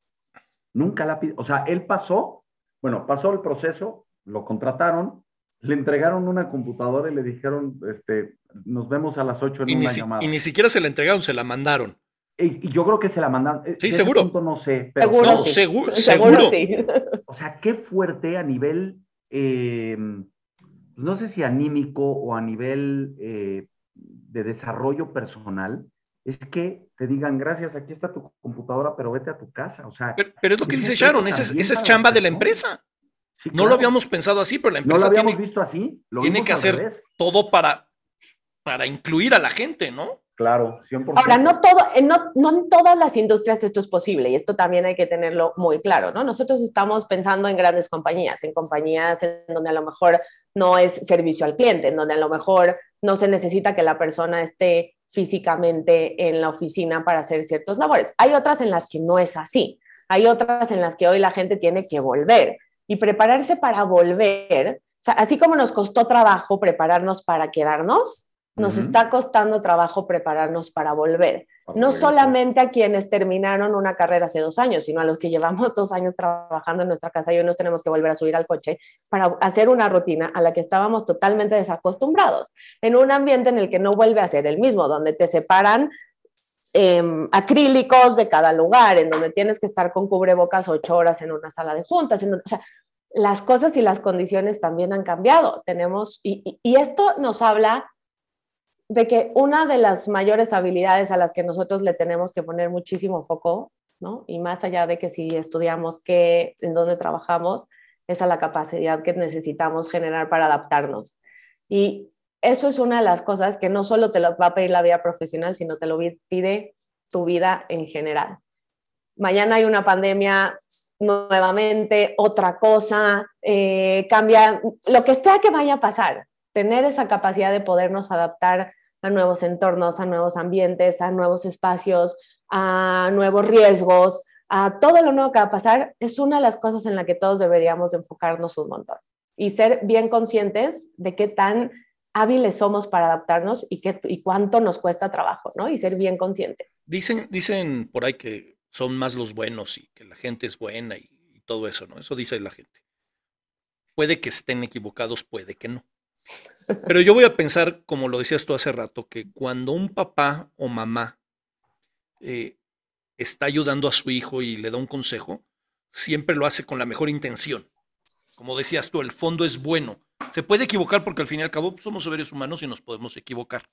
Nunca la. O sea, él pasó, bueno, pasó el proceso, lo contrataron, le entregaron una computadora y le dijeron, este, nos vemos a las 8 en y una llamada. Y ni siquiera se la entregaron, se la mandaron. Y, y yo creo que se la mandaron. Sí, De seguro. punto no sé. Pero, Seguro No, sí. seguro, Seguro seguro. sí. O sea, qué fuerte a nivel, eh, no sé si anímico o a nivel eh, de desarrollo personal, es que te digan, gracias, aquí está tu computadora, pero vete a tu casa. O sea, Pero, pero es lo que dice Sharon, esa es, esa chamba de la empresa. Sí, No lo habíamos pensado así, pero la No lo empresa habíamos tiene visto así. Lo tiene que hacer revés. todo para, para incluir a la gente, ¿no? Claro, 100%. Ahora, no, todo, en no, no en todas las industrias esto es posible y esto también hay que tenerlo muy claro, ¿no? Nosotros estamos pensando en grandes compañías, en compañías en donde a lo mejor no es servicio al cliente, en donde a lo mejor no se necesita que la persona esté físicamente en la oficina para hacer ciertos labores. Hay otras en las que no es así. Hay otras en las que hoy la gente tiene que volver y prepararse para volver. O sea, así como nos costó trabajo prepararnos para quedarnos, nos está costando trabajo prepararnos para volver. No solamente a quienes terminaron una carrera hace dos años, sino a los que llevamos dos años trabajando en nuestra casa y hoy nos tenemos que volver a subir al coche para hacer una rutina a la que estábamos totalmente desacostumbrados, en un ambiente en el que no vuelve a ser el mismo, donde te separan em, acrílicos de cada lugar, en donde tienes que estar con cubrebocas ocho horas en una sala de juntas, en o sea, las cosas y las condiciones también han cambiado. Tenemos, y, y- y esto nos habla de que una de las mayores habilidades a las que nosotros le tenemos que poner muchísimo foco, ¿no? Y más allá de que si estudiamos qué, en dónde trabajamos, es a la capacidad que necesitamos generar para adaptarnos. Y eso es una de las cosas que no solo te lo va a pedir la vida profesional, sino te lo pide tu vida en general. Mañana hay una pandemia nuevamente, otra cosa, eh, cambia, lo que sea que vaya a pasar, tener esa capacidad de podernos adaptar a nuevos entornos, a nuevos ambientes, a nuevos espacios, a nuevos riesgos, a todo lo nuevo que va a pasar, es una de las cosas en la que todos deberíamos de enfocarnos un montón y ser bien conscientes de qué tan hábiles somos para adaptarnos y, qué, y cuánto nos cuesta trabajo, ¿no? Y ser bien conscientes. Dicen, dicen por ahí que son más los buenos y que la gente es buena y, y todo eso, ¿no? Eso dice la gente. Puede que estén equivocados, puede que no. Pero yo voy a pensar, como lo decías tú hace rato, que cuando un papá o mamá eh, está ayudando a su hijo y le da un consejo, siempre lo hace con la mejor intención. Como decías tú, el fondo es bueno. Se puede equivocar porque al fin y al cabo somos seres humanos y nos podemos equivocar.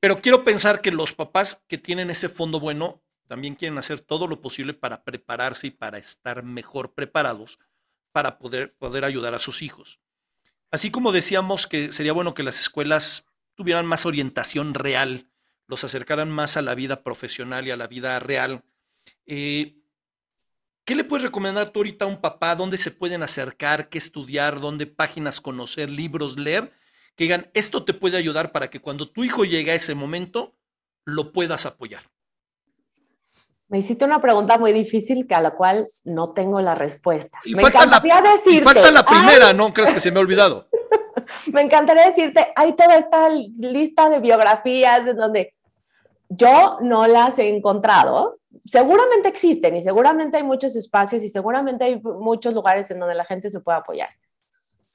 Pero quiero pensar que los papás que tienen ese fondo bueno también quieren hacer todo lo posible para prepararse y para estar mejor preparados para poder, poder ayudar a sus hijos. Así como decíamos que sería bueno que las escuelas tuvieran más orientación real, los acercaran más a la vida profesional y a la vida real. Eh, ¿Qué le puedes recomendar tú ahorita a un papá? ¿Dónde se pueden acercar? ¿Qué estudiar? ¿Dónde páginas conocer? ¿Libros leer? Que digan, esto te puede ayudar para que cuando tu hijo llegue a ese momento, lo puedas apoyar. Me hiciste una pregunta muy difícil que a la cual no tengo la respuesta. Y me falta la- encantaría decirte. Y falta la primera, "Ay, ¿no crees que se me ha olvidado? me encantaría decirte, hay toda esta lista de biografías en donde yo no las he encontrado. Seguramente existen y seguramente hay muchos espacios y seguramente hay muchos lugares en donde la gente se puede apoyar.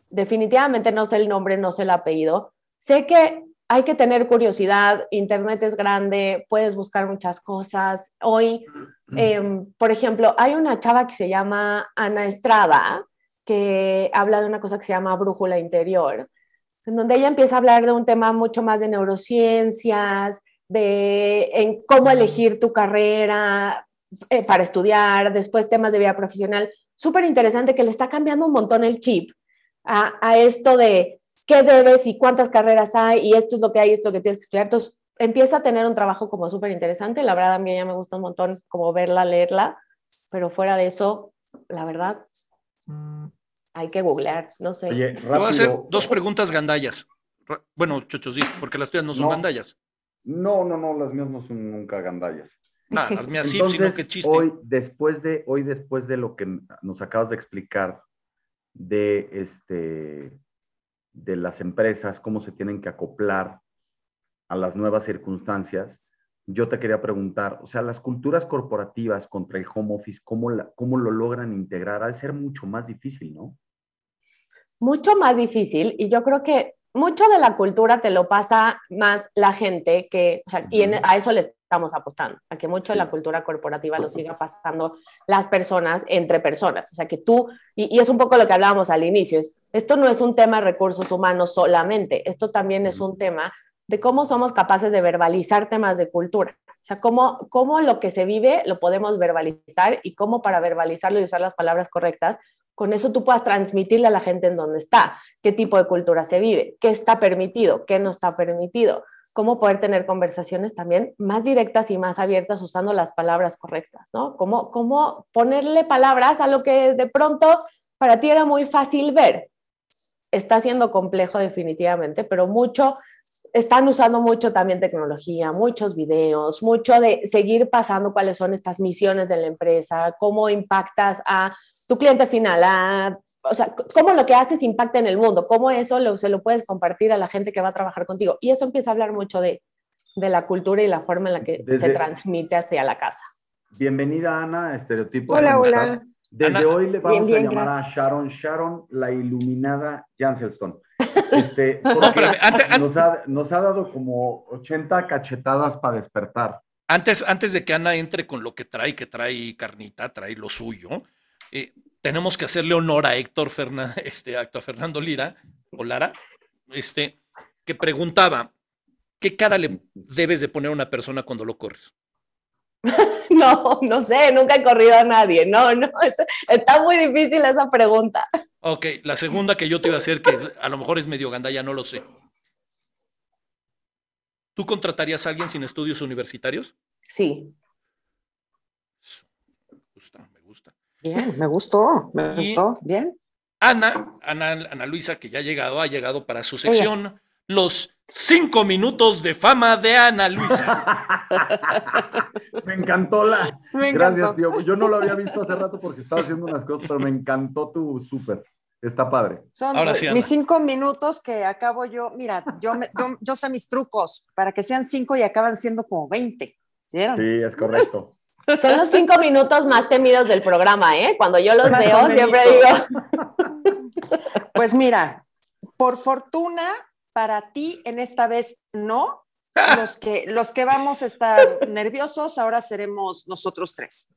Definitivamente no sé el nombre, no sé el apellido. Sé que hay que tener curiosidad, Internet es grande, puedes buscar muchas cosas. Hoy, eh, por ejemplo, hay una chava que se llama Ana Estrada, que habla de una cosa que se llama brújula interior, en donde ella empieza a hablar de un tema mucho más de neurociencias, de en cómo elegir tu carrera eh, para estudiar, después temas de vida profesional. Súper interesante que le está cambiando un montón el chip a, a esto de qué debes y cuántas carreras hay y esto es lo que hay, esto es lo que tienes que estudiar. Entonces empieza a tener un trabajo como súper interesante. La verdad a mí ya me gusta un montón como verla, leerla, pero fuera de eso, la verdad, hay que googlear, no sé. Oye, Te voy a hacer dos preguntas gandallas. Bueno, chochos, sí, porque las tuyas no son No. gandallas. No, no, no, las mías no son nunca gandallas. Nada, las mías sí, Entonces, sino que chiste. Hoy, después de, hoy, después de lo que nos acabas de explicar de este de las empresas, cómo se tienen que acoplar a las nuevas circunstancias, yo te quería preguntar, o sea, las culturas corporativas contra el home office, ¿cómo, la- cómo lo logran integrar? Ha de ser mucho más difícil, ¿no? mucho más difícil y yo creo que mucho de la cultura te lo pasa más la gente que, o sea, y en- a eso le estamos apostando, a que mucho de la cultura corporativa lo siga pasando las personas entre personas, o sea, que tú, y, y es un poco lo que hablábamos al inicio, es, esto no es un tema de recursos humanos solamente, esto también es un tema de cómo somos capaces de verbalizar temas de cultura. O sea, cómo, cómo lo que se vive lo podemos verbalizar y cómo para verbalizarlo y usar las palabras correctas, con eso tú puedas transmitirle a la gente en dónde está, qué tipo de cultura se vive, qué está permitido, qué no está permitido, cómo poder tener conversaciones también más directas y más abiertas usando las palabras correctas, ¿no? Cómo, cómo ponerle palabras a lo que de pronto para ti era muy fácil ver. Está siendo complejo definitivamente, pero mucho están usando mucho también tecnología, muchos videos, mucho de seguir pasando cuáles son estas misiones de la empresa, cómo impactas a tu cliente final, a, o sea, cómo lo que haces impacta en el mundo, cómo eso lo, se lo puedes compartir a la gente que va a trabajar contigo. Y eso empieza a hablar mucho de, de la cultura y la forma en la que se Desde- transmite hacia la casa. Bienvenida, Ana, Estereotipo. Hola, ¿cómo hola. Desde Ana- hoy le vamos Bien, bien, a llamar a gracias. Sharon, Sharon, la iluminada Janselstone. Este, nos, ha, nos ha dado como 80 cachetadas para despertar. antes, antes de que Ana entre con lo que trae, que trae carnita, trae lo suyo, eh, tenemos que hacerle honor a Héctor Fernan- este, a Fernando Lira, o Lara, este, que preguntaba, ¿qué cara le debes de poner a una persona cuando lo corres? No, no sé, nunca he corrido a nadie. No, no, es- está muy difícil esa pregunta. Ok, la segunda que yo te iba a hacer, que a lo mejor es medio gandalla, no lo sé. ¿Tú contratarías a alguien sin estudios universitarios? Sí. Gusta. Bien, me gustó, me Y- gustó. Bien. Ana, Ana, Ana Luisa, que ya ha llegado, ha llegado para su sección, los cinco minutos de fama de Ana Luisa. Me encantó la. Me Gracias, tío. Yo no lo había visto hace rato porque estaba haciendo unas cosas, pero me encantó tu súper. Está padre. Son Ahora sí, mis cinco minutos que acabo yo. Mira, yo, me- yo, yo sé mis trucos para que sean cinco y acaban siendo como 20. ¿Vieron? Sí, es correcto. Son los cinco minutos más temidos del programa, ¿eh? Cuando yo los veo, siempre digo, Pues mira, por fortuna, para ti en esta vez no. Los que, los que vamos a estar nerviosos ahora seremos nosotros tres.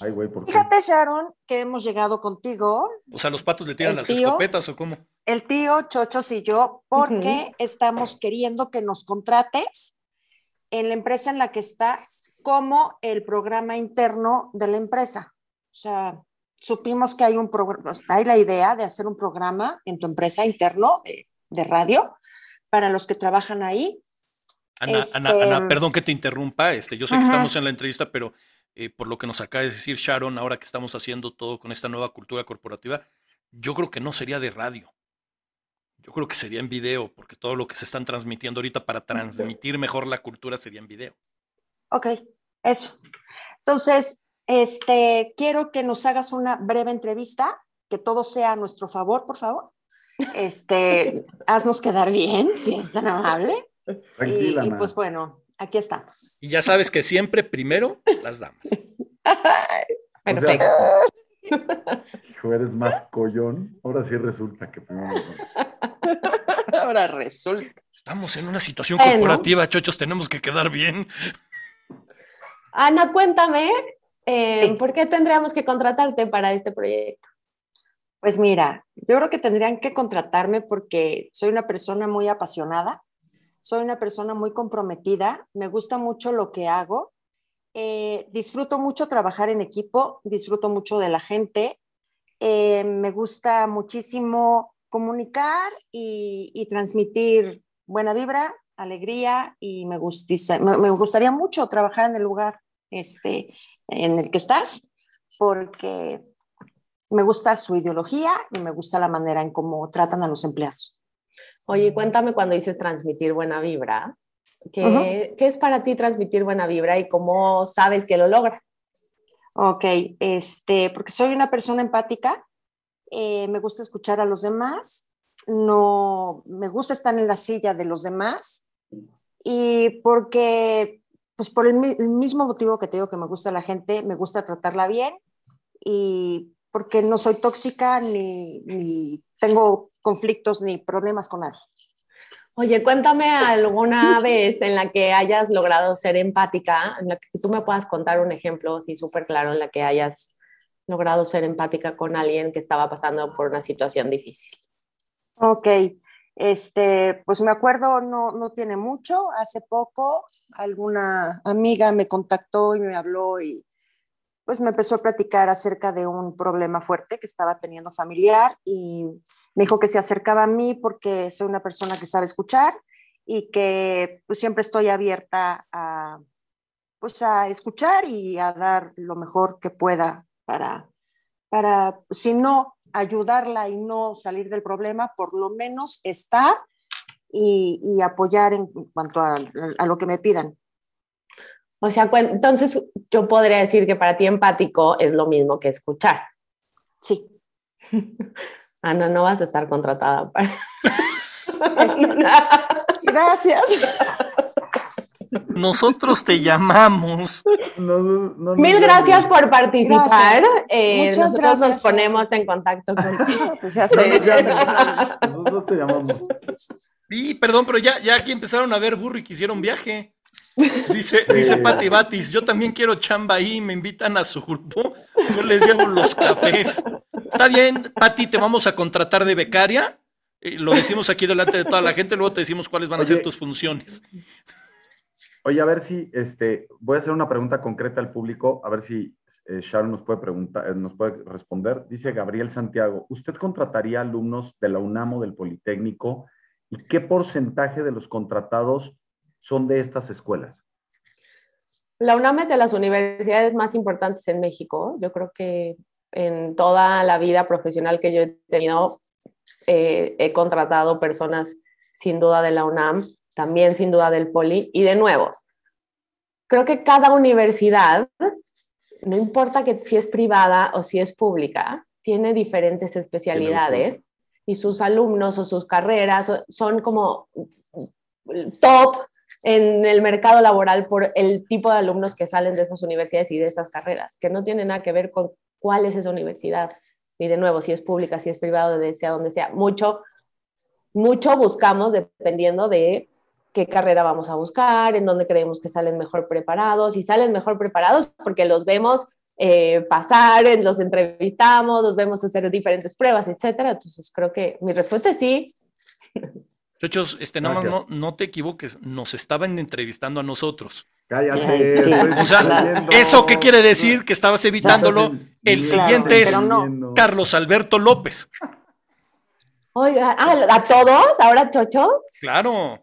Ay, güey, ¿por qué? Fíjate, Sharon, que hemos llegado contigo, O sea, los patos le tiran las tío. escopetas o cómo. el tío Chochos y yo, porque estamos queriendo que nos contrates en la empresa en la que estás como el programa interno de la empresa. O sea, supimos que hay un programa, hay la idea de hacer un programa en tu empresa interno de, de radio para los que trabajan ahí. Ana, Este- Ana, Ana, perdón que te interrumpa, este, yo sé que Ajá. estamos en la entrevista, pero eh, por lo que nos acaba de decir Sharon, ahora que estamos haciendo todo con esta nueva cultura corporativa, yo creo que no sería de radio. Yo creo que sería en video, porque todo lo que se están transmitiendo ahorita para transmitir mejor la cultura sería en video. Ok, eso. Entonces, este, quiero que nos hagas una breve entrevista, que todo sea a nuestro favor, por favor. Este, haznos quedar bien, si es tan amable. Y, Tranquila, y Ana. pues bueno, aquí estamos. Y ya sabes que siempre primero las damas. Perfecto. Hijo, eres más collón. Ahora sí resulta que primero Ahora resulta. Estamos en una situación Bueno. corporativa, chochos, tenemos que quedar bien. Ana, cuéntame, eh, Sí. ¿por qué tendríamos que contratarte para este proyecto? Pues mira, yo creo que tendrían que contratarme porque soy una persona muy apasionada, soy una persona muy comprometida, me gusta mucho lo que hago, eh, disfruto mucho trabajar en equipo, disfruto mucho de la gente, eh, me gusta muchísimo comunicar y, transmitir buena vibra, alegría y me, gustiza- me gustaría mucho trabajar en el lugar este, en el que estás porque me gusta su ideología y me gusta la manera en cómo tratan a los empleados. Oye, cuéntame cuando dices transmitir buena vibra, ¿qué, es para ti transmitir buena vibra y cómo sabes que lo logras? Ok, este, porque soy una persona empática, eh, me gusta escuchar a los demás, no me gusta estar en la silla de los demás y porque, pues por el mismo motivo que te digo que me gusta la gente, me gusta tratarla bien y porque no soy tóxica ni, ni tengo conflictos ni problemas con nadie. Oye, cuéntame alguna vez en la que hayas logrado ser empática, en la que tú me puedas contar un ejemplo así súper claro en la que hayas logrado ser empática con alguien que estaba pasando por una situación difícil. Ok, este, pues me acuerdo, no, no tiene mucho, hace poco alguna amiga me contactó y me habló y pues me empezó a platicar acerca de un problema fuerte que estaba teniendo familiar y me dijo que se acercaba a mí porque soy una persona que sabe escuchar y que pues siempre estoy abierta a pues a escuchar y a dar lo mejor que pueda para, para si no ayudarla y no salir del problema, por lo menos estar y, y apoyar en cuanto a, a lo que me pidan. O sea, entonces yo podría decir que para ti empático es lo mismo que escuchar. Sí. Ana, no vas a estar contratada para... Gracias. Nosotros te llamamos. No, no, no, Mil no, gracias por participar. Gracias. Eh, Muchas nosotros gracias, nos ponemos en contacto contigo. Pues ya sé, ya sé. Nosotros te llamamos. Sí, perdón, pero ya, ya aquí empezaron a ver burro y quisieron viaje. Dice, dice Pati Batis, yo también quiero chamba ahí, me invitan a su grupo, yo les llevo los cafés. Está bien, Pati, te vamos a contratar de becaria. eh, lo decimos aquí delante de toda la gente, luego te decimos cuáles van a ser tus funciones. Oye, a ver si, este, voy a hacer una pregunta concreta al público, a ver si eh, Sharon nos puede preguntar, eh, nos puede responder. Dice Gabriel Santiago, ¿usted contrataría alumnos de la UNAM o del Politécnico? ¿Y qué porcentaje de los contratados son de estas escuelas? La UNAM es de las universidades más importantes en México. Yo creo que en toda la vida profesional que yo he tenido, eh, he contratado personas sin duda de la UNAM, también sin duda del Poli. Y de nuevo, creo que cada universidad, no importa que si es privada o si es pública, tiene diferentes especialidades y sus alumnos o sus carreras son como top en el mercado laboral por el tipo de alumnos que salen de esas universidades y de esas carreras, que no tiene nada que ver con cuál es esa universidad. Y de nuevo, si es pública, si es privado, de sea donde sea. Mucho, mucho buscamos dependiendo de qué carrera vamos a buscar, en dónde creemos que salen mejor preparados. Y salen mejor preparados porque los vemos eh, pasar, los entrevistamos, los vemos hacer diferentes pruebas, etcétera. Entonces, creo que mi respuesta es sí. Chochos, este, nada más no, no te equivoques, nos estaban entrevistando a nosotros. Cállate. Sí. O sea. ¿Eso qué quiere decir? Que estabas evitándolo. El siguiente es no. Carlos Alberto López. Oiga, ah, ¿a todos? ¿Ahora chochos? Claro.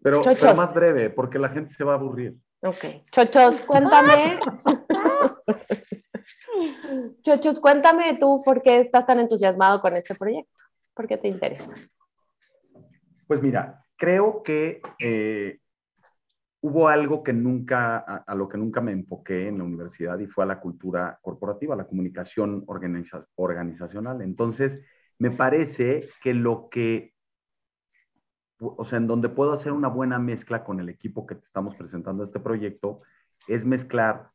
Pero, Chochos. pero más breve, porque la gente se va a aburrir. Ok. Chochos, cuéntame. Chochos, cuéntame tú por qué estás tan entusiasmado con este proyecto. ¿Por qué te interesa? Pues mira, creo que eh, hubo algo que nunca, a, lo que nunca me enfoqué en la universidad y fue a la cultura corporativa, a la comunicación organiza- organizacional. Entonces, me parece que lo que, o sea, en donde puedo hacer una buena mezcla con el equipo que te estamos presentando este proyecto, es mezclar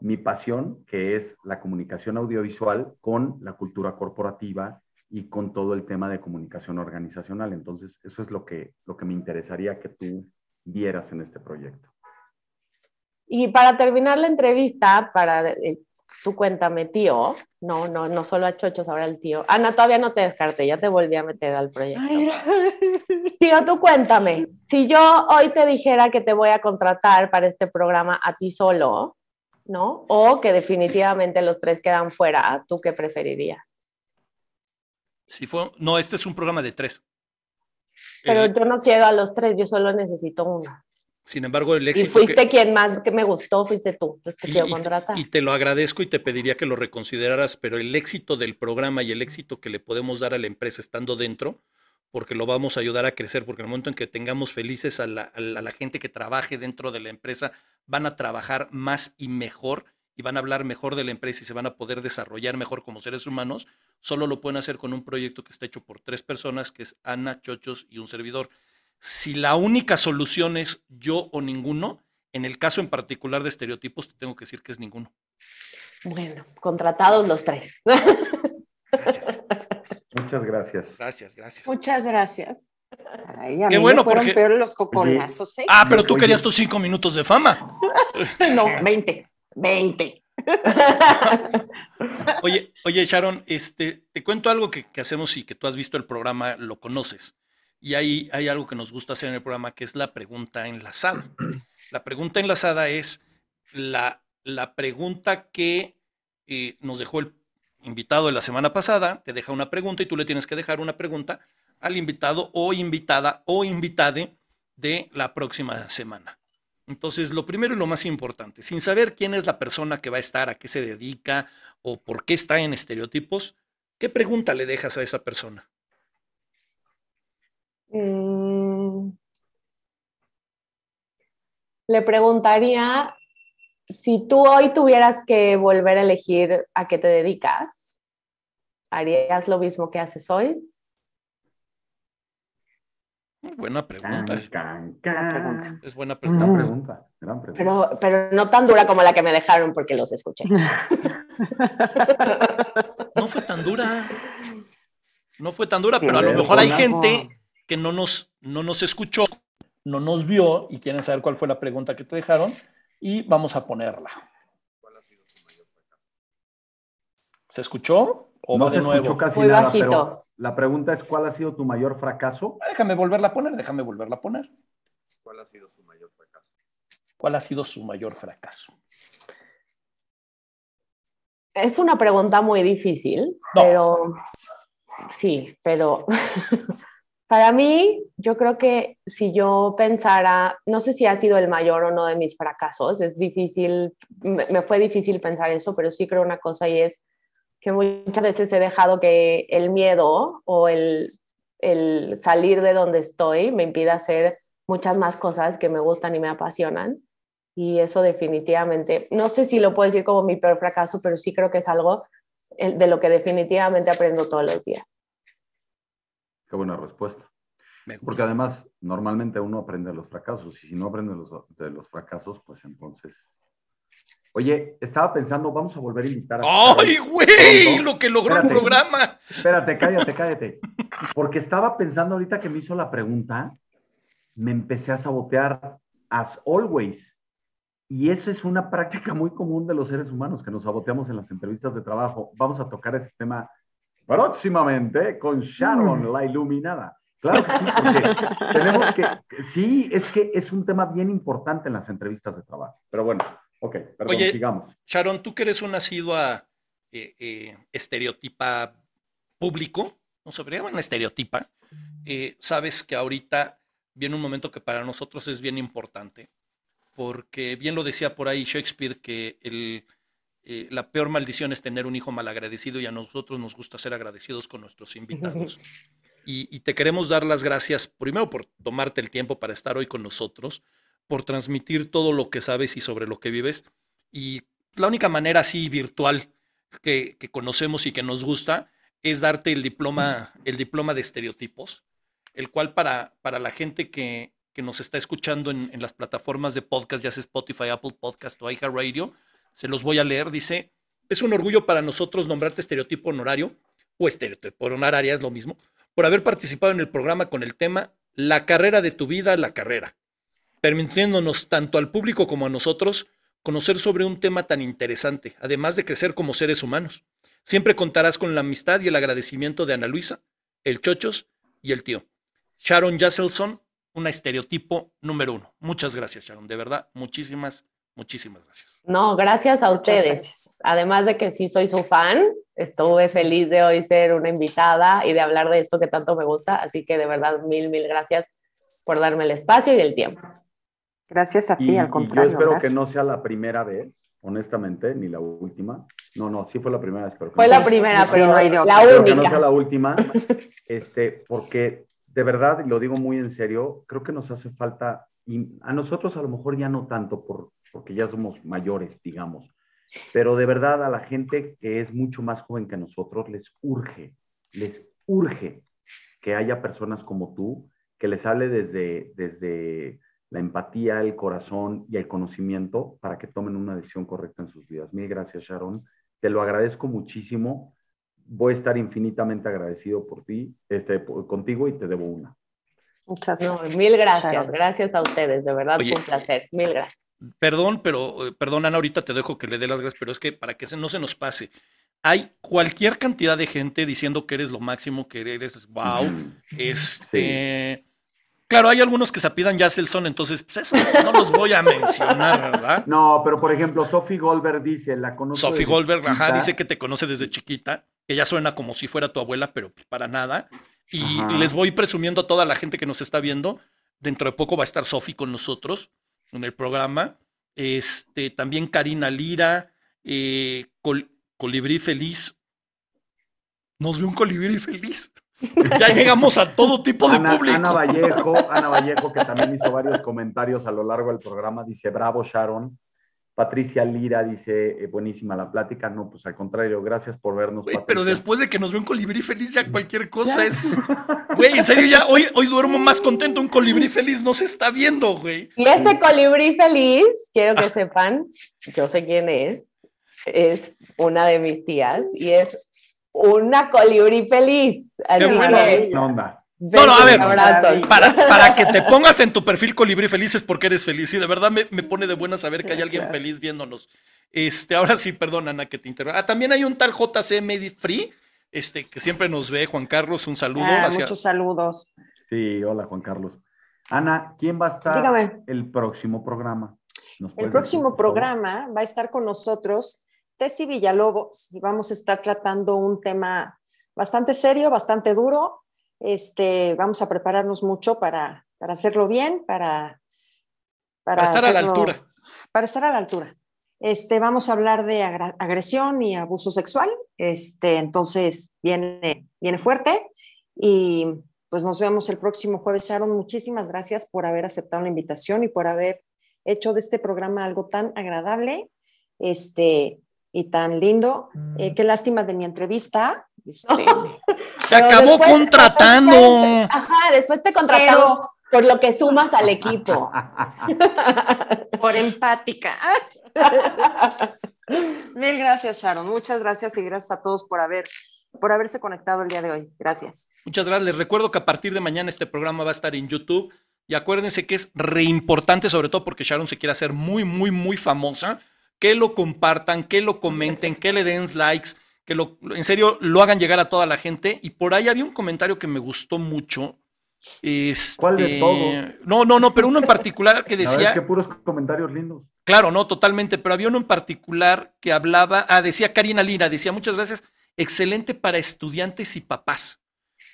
mi pasión, que es la comunicación audiovisual, con la cultura corporativa y con todo el tema de comunicación organizacional. Entonces, eso es lo que, lo que me interesaría que tú vieras en este proyecto. Y para terminar la entrevista, para eh, tú cuéntame, tío, no, no, no solo a chochos, ahora el tío. Ana, todavía no te descarté, ya te volví a meter al proyecto. Tío, tú cuéntame, si yo hoy te dijera que te voy a contratar para este programa a ti solo, ¿no? O que definitivamente los tres quedan fuera, ¿tú qué preferirías? Si fue, no, este es un programa de tres. Pero El- yo no quiero a los tres, yo solo necesito uno. sin embargo, el Y éxito. fuiste que- quien más que me gustó, fuiste tú, entonces te y- quiero y- contratar. y te lo agradezco y te pediría que lo reconsideraras, pero el éxito del programa y el éxito que le podemos dar a la empresa estando dentro, porque lo vamos a ayudar a crecer, porque en el momento en que tengamos felices a la, a la- a la gente que trabaje dentro de la empresa, van a trabajar más y mejor y van a hablar mejor de la empresa y se van a poder desarrollar mejor como seres humanos, solo lo pueden hacer con un proyecto que está hecho por tres personas, que es Ana, Chochos y un servidor. Si la única solución es yo o ninguno, en el caso en particular de estereotipos, te tengo que decir que es ninguno. Bueno, contratados los tres. Gracias, Muchas gracias. gracias, gracias. Muchas gracias. Ay, a Qué mí bueno, me fueron porque- peor los coconazos, ¿eh? Ah, pero tú querías tus cinco minutos de fama. No, 20, 20. Oye, oye, Sharon, este, te cuento algo que, hacemos y que tú has visto el programa, lo conoces. Y hay, hay algo que nos gusta hacer en el programa que es la pregunta enlazada. La pregunta enlazada es la, la pregunta que eh, nos dejó el invitado de la semana pasada. Te deja una pregunta y tú le tienes que dejar una pregunta al invitado o invitada o invitade de la próxima semana. Entonces, lo primero y lo más importante, sin saber quién es la persona que va a estar, a qué se dedica o por qué está en estereotipos, ¿qué pregunta le dejas a esa persona? Mm. Le preguntaría si tú hoy tuvieras que volver a elegir a qué te dedicas, ¿harías lo mismo que haces hoy? Buena pregunta. Can, can, pregunta. Es buena Gran pregunta. pregunta, gran pregunta. Pero, pero no tan dura como la que me dejaron porque los escuché. No fue tan dura. No fue tan dura, pero a lo mejor hay gente que no nos, no nos escuchó, no nos vio y quieren saber cuál fue la pregunta que te dejaron y vamos a ponerla. ¿Se escuchó? ¿O no va se de nuevo? escuchó casi Muy nada, bajito. pero la pregunta es ¿cuál ha sido tu mayor fracaso? Déjame volverla a poner, déjame volverla a poner. ¿Cuál ha sido su mayor fracaso? ¿Cuál ha sido su mayor fracaso? Es una pregunta muy difícil, No. pero sí, pero para mí, yo creo que si yo pensara, no sé si ha sido el mayor o no de mis fracasos, es difícil, me, me fue difícil pensar eso, pero sí creo una cosa y es que muchas veces he dejado que el miedo o el, el salir de donde estoy me impida hacer muchas más cosas que me gustan y me apasionan. Y eso definitivamente, no sé si lo puedo decir como mi peor fracaso, pero sí creo que es algo eh, de lo que definitivamente aprendo todos los días. Qué buena respuesta. Porque además, normalmente uno aprende de los fracasos y si no aprende los, de los fracasos, pues entonces... Oye, estaba pensando, vamos a volver a invitar a... ¡Ay, güey! Lo que logró el programa. Espérate, cállate, cállate. Porque estaba pensando ahorita que me hizo la pregunta, me empecé a sabotear as always. Y eso es una práctica muy común de los seres humanos, que nos saboteamos en las entrevistas de trabajo. Vamos a tocar ese tema próximamente con Sharon, la iluminada. Claro que sí, porque tenemos que, sí, es que es un tema bien importante en las entrevistas de trabajo. Pero bueno, ok, perdón, Oye, sigamos. Sharon, tú que eres una asidua eh, eh, estereotipa público, no se una estereotipa, eh, sabes que ahorita viene un momento que para nosotros es bien importante, porque bien lo decía por ahí Shakespeare que el, eh, la peor maldición es tener un hijo malagradecido y a nosotros nos gusta ser agradecidos con nuestros invitados. Y, y, te queremos dar las gracias primero por tomarte el tiempo para estar hoy con nosotros, por transmitir todo lo que sabes y sobre lo que vives. Y la única manera así virtual que, que conocemos y que nos gusta es darte el diploma, el diploma de estereotipos, el cual para, para la gente que, que nos está escuchando en, en, las plataformas de podcast, ya sea Spotify, Apple Podcast o iHeartRadio, se los voy a leer. Dice, es un orgullo para nosotros nombrarte estereotipo honorario, o estereotipo honoraria es lo mismo, por haber participado en el programa con el tema La carrera de tu vida, la carrera, permitiéndonos tanto al público como a nosotros conocer sobre un tema tan interesante, además de crecer como seres humanos. Siempre contarás con la amistad y el agradecimiento de Ana Luisa, el Chochos y el tío. Sharon Jasselson, una estereotipo número uno. Muchas gracias, Sharon. De verdad, muchísimas, muchísimas gracias. No, gracias a ustedes. Gracias. Además de que sí soy su fan, estuve feliz de hoy ser una invitada y de hablar de esto que tanto me gusta. Así que de verdad, mil, mil gracias por darme el espacio y el tiempo. Gracias a ti, y, al contrario. yo espero gracias. que no sea la primera vez, honestamente, ni la última. No, no, sí fue la primera vez. Pero fue la primera, pero no hay de otra. la espero única. Que no sea la última, este, porque de verdad, y lo digo muy en serio, creo que nos hace falta, y a nosotros a lo mejor ya no tanto, por, porque ya somos mayores, digamos, pero de verdad a la gente que es mucho más joven que nosotros les urge, les urge que haya personas como tú, que les hable desde, desde la empatía, el corazón y el conocimiento para que tomen una decisión correcta en sus vidas. Mil gracias, Sharon. Te lo agradezco muchísimo. Voy a estar infinitamente agradecido por ti, este, por, contigo y te debo una. Muchas gracias. No, mil gracias. Sharon. Gracias a ustedes. De verdad, Oye, un placer. Mil gracias. Perdón, pero, eh, perdón, Ana, ahorita te dejo que le dé las gracias, pero es que para que no se nos pase. Hay cualquier cantidad de gente diciendo que eres lo máximo, que eres wow. Este. Sí. Claro, hay algunos que se apidan Jasselson, entonces pues eso no los voy a mencionar, ¿verdad? No, pero por ejemplo, Sophie Goldberg dice, la conozco. Sophie Goldberg, ajá, dice que te conoce desde chiquita. Ella suena como si fuera tu abuela, pero para nada. Y ajá. les voy presumiendo a toda la gente que nos está viendo. Dentro de poco va a estar Sophie con nosotros en el programa. Este, también Karina Lira, eh, Col Colibrí Feliz. Nos ve un colibrí feliz. Ya llegamos a todo tipo de Ana, público. Ana Vallejo, Ana Vallejo, que también hizo varios comentarios a lo largo del programa, dice, bravo Sharon. Patricia Lira dice, eh, buenísima la plática. No, pues al contrario, gracias por vernos. Wey, pero después de que nos ve un colibrí feliz, ya cualquier cosa ¿Ya? es. Güey, en serio, ya hoy, hoy duermo más contento. Un colibrí feliz no se está viendo, güey. Y ese colibrí feliz, quiero que sepan, yo sé quién es, es una de mis tías y es una colibrí feliz. Qué bueno. que- onda. No, no, a ver, para, para que te pongas en tu perfil colibrí feliz es porque eres feliz. Y de verdad me, me pone de buena saber que hay alguien feliz viéndonos. Este, ahora sí, perdón, Ana, que te interrumpa. Ah, también hay un tal JC Medi Free, este, que siempre nos ve, Juan Carlos, un saludo. Ah, hacia- Muchos saludos. Sí, hola Juan Carlos. Ana, ¿quién va a estar Dígame. el próximo programa? ¿Nos El próximo decir, programa va a estar con nosotros Tessy Villalobos y vamos a estar tratando un tema bastante serio, bastante duro. Este, vamos a prepararnos mucho para, para hacerlo bien, para, Para estar a la altura. Para estar a la altura. Este, vamos a hablar de agresión y abuso sexual. Este, entonces, viene, viene fuerte. Y pues nos vemos el próximo jueves, Sharon. Muchísimas gracias por haber aceptado la invitación y por haber hecho de este programa algo tan agradable este, y tan lindo. Eh, qué lástima de mi entrevista. Este, Te acabó después- contratando. después- ajá, después te contratamos Pero- por lo que sumas al equipo. por empática. Mil gracias, Sharon. Muchas gracias y gracias a todos por haber por haberse conectado el día de hoy. Gracias. Muchas gracias. Les recuerdo que a partir de mañana este programa va a estar en YouTube. Y acuérdense que es re importante, sobre todo porque Sharon se quiere hacer muy, muy, muy famosa, que lo compartan, que lo comenten, que le den likes, que lo, en serio lo hagan llegar a toda la gente. Y por ahí había un comentario que me gustó mucho, Este, ¿Cuál de todo? No, no, no, pero uno en particular que decía, que puros comentarios lindos. claro, no, totalmente, pero había uno en particular que hablaba, ah, decía Karina Lina, decía muchas gracias, excelente para estudiantes y papás.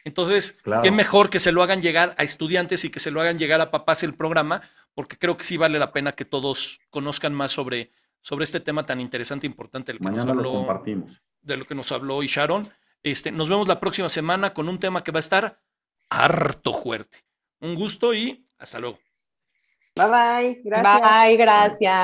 Entonces, Claro. qué mejor que se lo hagan llegar a estudiantes y que se lo hagan llegar a papás el programa, porque creo que sí vale la pena que todos conozcan más sobre, sobre este tema tan interesante e importante del que nos Mañana lo compartimos. de lo que nos habló hoy Sharon. Este, nos vemos la próxima semana con un tema que va a estar harto fuerte. Un gusto y hasta luego. Bye bye. Gracias. Bye, gracias.